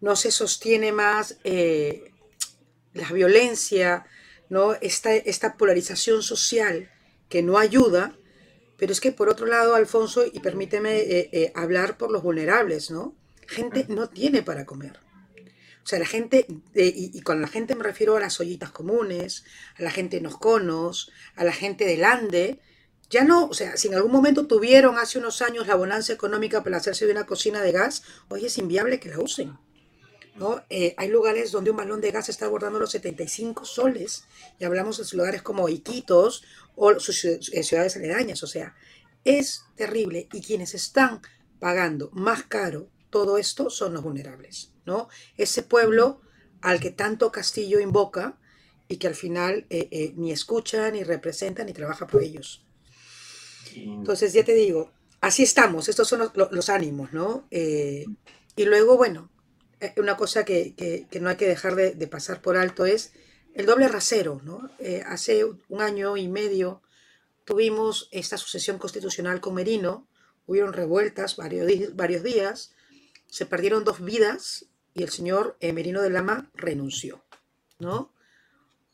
no se sostiene más la violencia, ¿no? Esta, esta polarización social que no ayuda, pero es que por otro lado, Alfonso, y permíteme eh, eh, hablar por los vulnerables, ¿no? Gente no tiene para comer. O sea, la gente, eh, y, con la gente me refiero a las ollitas comunes, a la gente en los conos, a la gente del Ande, ya no, o sea, si en algún momento tuvieron hace unos años la bonanza económica para hacerse de una cocina de gas, hoy es inviable que la usen. ¿No? hay lugares donde un balón de gas está abordando los 75 soles, y hablamos de lugares como Iquitos o sus ciudades aledañas. O sea, es terrible y quienes están pagando más caro todo esto son los vulnerables, ¿no? Ese pueblo al que tanto Castillo invoca y que al final eh, eh, ni escucha, ni representa, ni trabaja por ellos. Entonces, ya te digo, así estamos, estos son los, ánimos, ¿no? Eh, y luego, bueno, una cosa que, no hay que dejar de, de pasar por alto es el doble rasero, ¿no? Eh, hace un año y medio tuvimos esta sucesión constitucional con Merino, hubieron revueltas varios, varios días, se perdieron dos vidas y el señor eh, Merino de Lama renunció, ¿no?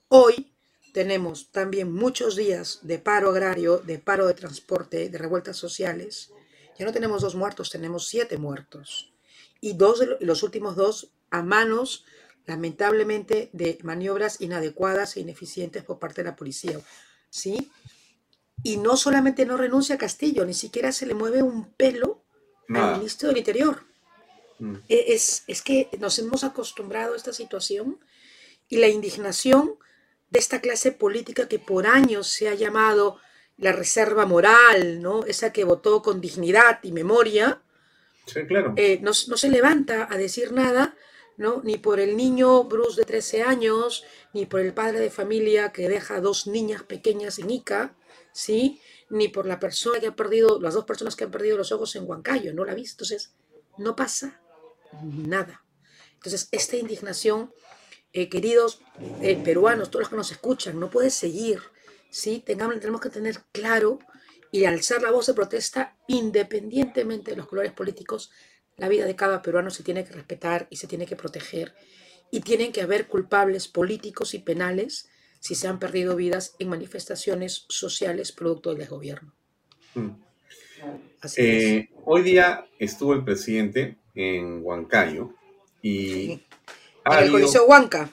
Hoy tenemos también muchos días de paro agrario, de paro de transporte, de revueltas sociales. Ya no tenemos dos muertos, tenemos siete muertos. Y dos los últimos dos a manos lamentablemente, de maniobras inadecuadas e ineficientes por parte de la policía. ¿Sí? Y no solamente no renuncia a Castillo, ni siquiera se le mueve un pelo al ministro del Interior. Mm. E, es, es que nos hemos acostumbrado a esta situación y la indignación de esta clase política que por años se ha llamado la reserva moral, ¿no? Esa que votó con dignidad y memoria, Eh, no, no, se levanta a decir nada ni por el niño Bruce de 13 años, ni por el padre de familia que deja dos niñas pequeñas en Ica, ¿sí? Ni por la persona que ha perdido, las dos personas que han perdido los ojos en Huancayo, no la ha visto. Entonces, no pasa nada. Entonces, esta indignación, eh, queridos eh, peruanos, todos los que nos escuchan, no puede seguir, ¿sí? Tenemos que tener claro y alzar la voz de protesta independientemente de los colores políticos la vida de cada peruano se tiene que respetar y se tiene que proteger y tienen que haber culpables políticos y penales si se han perdido vidas en manifestaciones sociales producto del desgobierno. Mm. Eh, hoy día estuvo el presidente en Huancayo y... En el Coliseo Huanca.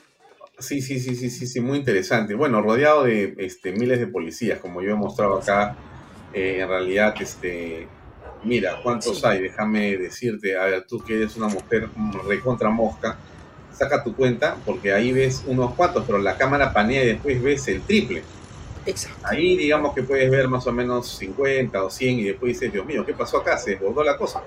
Sí, sí, sí, sí, sí, sí, muy interesante. Bueno, rodeado de este, miles de policías, como yo he mostrado acá, eh, en realidad este, Mira, ¿cuántos hay? Déjame decirte, a ver, tú que eres una mujer recontra mosca, saca tu cuenta porque ahí ves unos cuantos, pero la cámara panea y después ves el triple. Exacto. Ahí digamos que puedes ver más o menos 50 o 100 y después dices, Dios mío, ¿qué pasó acá? Se desbordó la cosa.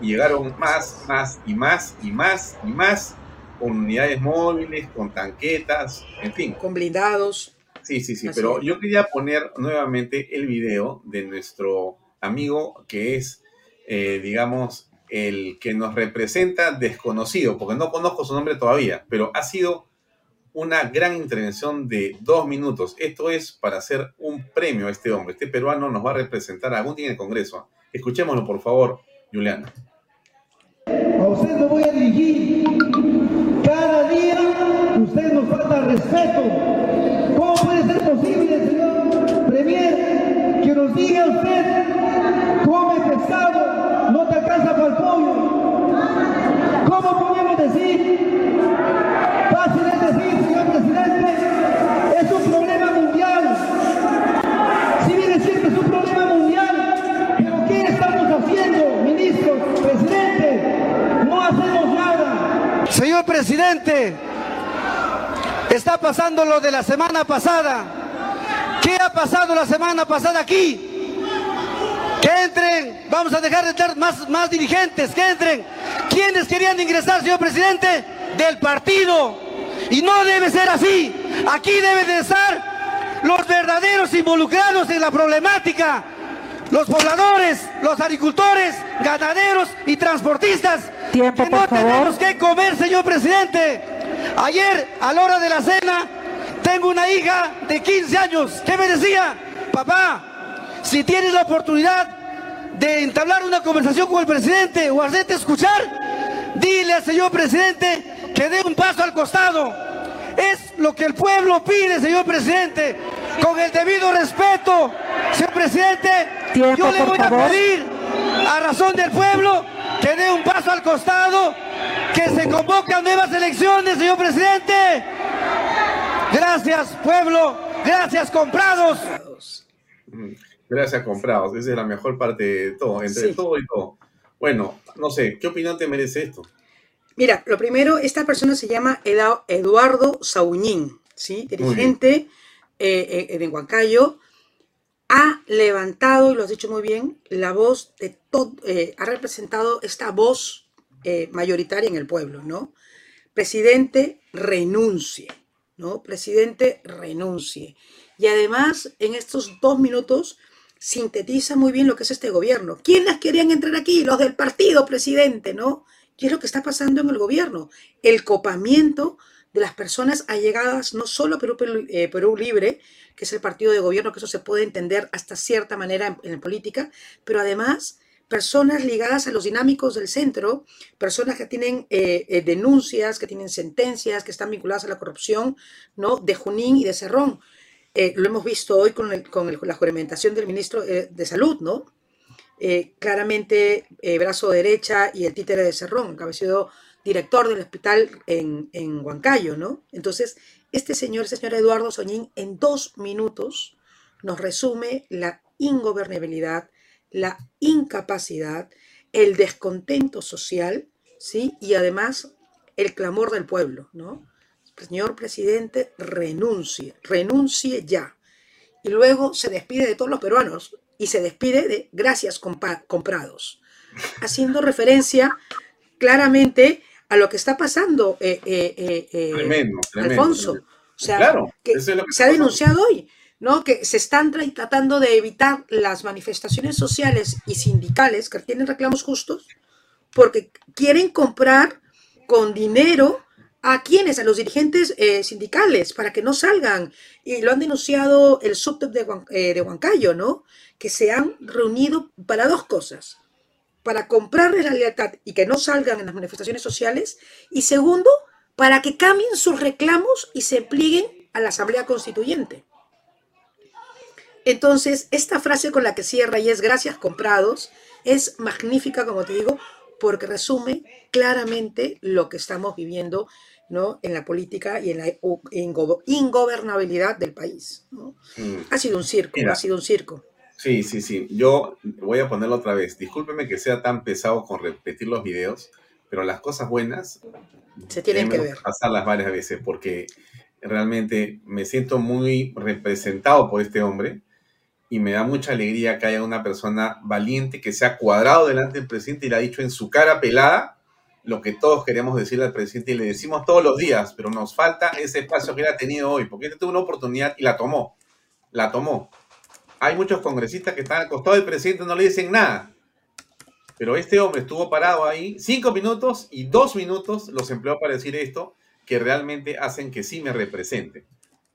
Y llegaron más, más y más y más y más con unidades móviles, con tanquetas, en fin. Con blindados. Sí, sí, sí, pero yo quería poner nuevamente el video de nuestro amigo que es, eh, digamos, el que nos representa desconocido, porque no conozco su nombre todavía, pero ha sido una gran intervención de dos minutos. Esto es para hacer un premio a este hombre. Este peruano nos va a representar algún día en el Congreso. Escuchémoslo, por favor, Juliana. A usted lo voy a dirigir. Cada día usted nos falta respeto. Nos diga usted come pescado, no te alcanza para el pollo. ¿Cómo podemos decir? Fácil es decir, señor presidente, es un problema mundial. Si bien es cierto, es un problema mundial, pero ¿qué estamos haciendo, ministro, presidente? No hacemos nada. Señor presidente, está pasando lo de la semana pasada. ¿Qué ha pasado la semana pasada aquí? Que entren, vamos a dejar de estar más, más dirigentes, que entren. ¿Quiénes querían ingresar, señor presidente? Del partido. Y no debe ser así. Aquí deben de estar los verdaderos involucrados en la problemática. Los pobladores, los agricultores, ganaderos y transportistas. Tiempo, que no por favor. tenemos que comer, señor presidente. Ayer, a la hora de la cena, tengo una hija de 15 años que me decía, papá, si tienes la oportunidad de entablar una conversación con el presidente o hacerte escuchar, dile al señor presidente que dé un paso al costado. Es lo que el pueblo pide, señor presidente, con el debido respeto. Señor presidente, Tiempo, yo le voy a pedir a razón del pueblo que dé un paso al costado, que se convocan nuevas elecciones, señor presidente. Gracias, pueblo. Gracias, comprados. Gracias, comprados. Esa es la mejor parte de todo, entre Sí. todo y todo. Bueno, no sé, ¿qué opinión te merece esto? Mira, lo primero, esta persona se llama Eda- Eduardo Sauñín, ¿sí? dirigente eh, eh, de Huancayo. Ha levantado, y lo has dicho muy bien, la voz de todo, eh, ha representado esta voz eh, mayoritaria en el pueblo, ¿no? Presidente, renuncie, ¿no? Presidente, renuncie. Y además, en estos dos minutos, sintetiza muy bien lo que es este gobierno. ¿Quiénes querían entrar aquí? Los del partido, presidente, ¿no? ¿Qué es lo que está pasando en el gobierno? El copamiento de las personas allegadas no solo a eh, Perú Libre, que es el partido de gobierno, que eso se puede entender hasta cierta manera en, en política, pero además personas ligadas a los dinámicos del centro, personas que tienen eh, eh, denuncias, que tienen sentencias, que están vinculadas a la corrupción, ¿no? De Junín y de Cerrón. Eh, lo hemos visto hoy con, la juramentación del ministro de Salud, ¿no? Claramente brazo derecha y el títere de Cerrón, que había director del hospital en, en Huancayo, ¿no? Entonces, este señor, este señor Eduardo Soñín, en dos minutos nos resume la ingobernabilidad, la incapacidad, el descontento social, ¿sí? Y además el clamor del pueblo, ¿no? Señor presidente, renuncie, renuncie ya. Y luego se despide de todos los peruanos y se despide de gracias comprados, haciendo referencia claramente a lo que está pasando, eh, eh, eh, eh, Tremendo, tremendo. Alfonso. O sea, Claro, que es se ha denunciado hoy, ¿no? Que se están tra- tratando de evitar las manifestaciones sociales y sindicales que tienen reclamos justos porque quieren comprar con dinero a quienes, a los dirigentes eh, sindicales, para que no salgan. Y lo han denunciado el subtop de, eh, de Huancayo, ¿no? Que se han reunido para dos cosas. Para comprarles la lealtad y que no salgan en las manifestaciones sociales. Y segundo, para que cambien sus reclamos y se plieguen a la Asamblea Constituyente. Entonces, esta frase con la que cierra y es gracias comprados es magnífica, como te digo, porque resume claramente lo que estamos viviendo ¿no? en la política y en la ingo- ingobernabilidad del país. ¿no? Mm. Ha sido un circo, Mira. ha sido un circo. Sí, sí, sí. Yo voy a ponerlo otra vez. Discúlpeme que sea tan pesado con repetir los videos, pero las cosas buenas Se tienen que ver. pasarlas varias veces porque realmente me siento muy representado por este hombre y me da mucha alegría que haya una persona valiente que se ha cuadrado delante del presidente y le ha dicho en su cara pelada lo que todos queremos decirle al presidente y le decimos todos los días, pero nos falta ese espacio que él ha tenido hoy, porque él tuvo una oportunidad y la tomó, la tomó. Hay muchos congresistas que están al costado del presidente y no le dicen nada. Pero este hombre estuvo parado ahí cinco minutos y dos minutos los empleó para decir esto, que realmente hacen que sí me represente.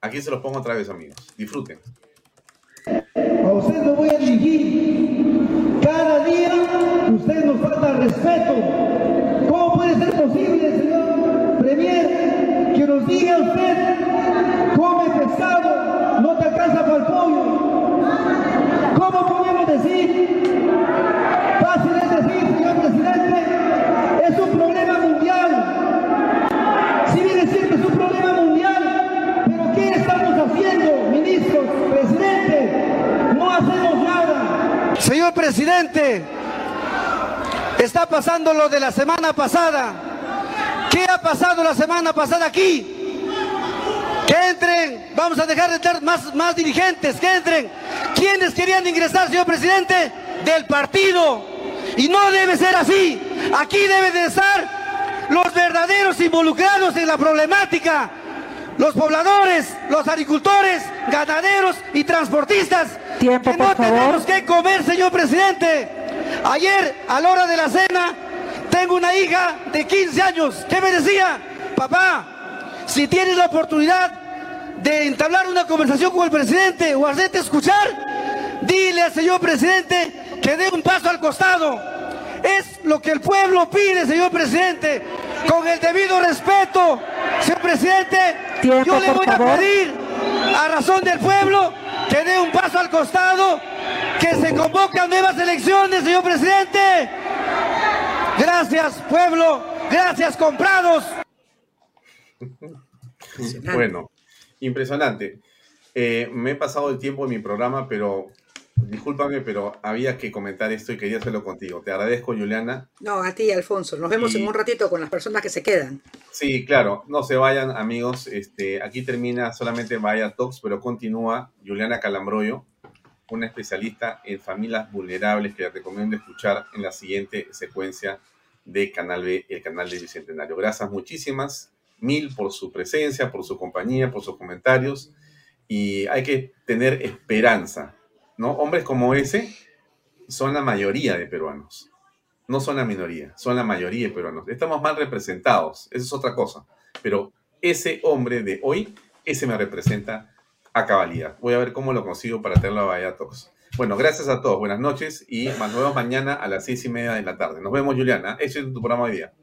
Aquí se los pongo otra vez, amigos. Disfruten. A usted lo voy a exigir. Cada día usted nos falta respeto. ¿Cómo puede ser posible, señor Premier, que nos diga usted, come pescado, no te alcanza para el pollo? ¿Cómo podemos decir? Fácil es decir, señor presidente, es un problema mundial. Si bien es cierto, es un problema mundial, pero ¿qué estamos haciendo, ministros, presidente? No hacemos nada. Señor presidente, está pasando lo de la semana pasada. ¿Qué ha pasado la semana pasada aquí? Que entren, vamos a dejar de entrar más, más dirigentes, que entren. ¿Quiénes querían ingresar, señor presidente? Del partido. Y no debe ser así. Aquí deben de estar los verdaderos involucrados en la problemática. los pobladores, los agricultores, ganaderos y transportistas Tiempo, que no favor. tenemos que comer, señor presidente. Ayer, a la hora de la cena, tengo una hija de 15 años que me decía, papá, si tienes la oportunidad de entablar una conversación con el presidente o hacerte escuchar, dile al señor presidente que dé un paso al costado. Es lo que el pueblo pide, señor presidente, con el debido respeto. Señor presidente, Tiempo, yo le voy favor. a pedir a razón del pueblo que dé un paso al costado, que se convocan nuevas elecciones, señor presidente. Gracias, pueblo. Gracias, comprados. Bueno, impresionante. Eh, me he pasado el tiempo en mi programa, pero discúlpame, pero había que comentar esto y quería hacerlo contigo. Te agradezco, Juliana. No, a ti, Alfonso. Nos vemos Y- en un ratito con las personas que se quedan. Sí, claro, no se vayan, amigos. Este, aquí termina solamente Vaya Talks, pero continúa Juliana Calambroyo, una especialista en familias vulnerables que les recomiendo escuchar en la siguiente secuencia de Canal B, el canal de Bicentenario. Gracias muchísimas, mil por su presencia, por su compañía, por sus comentarios. Y hay que tener esperanza, ¿no? Hombres como ese son la mayoría de peruanos no son la minoría, son la mayoría de peruanos. Estamos mal representados, eso es otra cosa. Pero ese hombre de hoy, ese me representa a cabalidad. Voy a ver cómo lo consigo para tenerlo a Talks. Bueno, gracias a todos, buenas noches y más nos vemos mañana a las seis y media de la tarde. Nos vemos, Juliana. Ese es tu programa hoy día.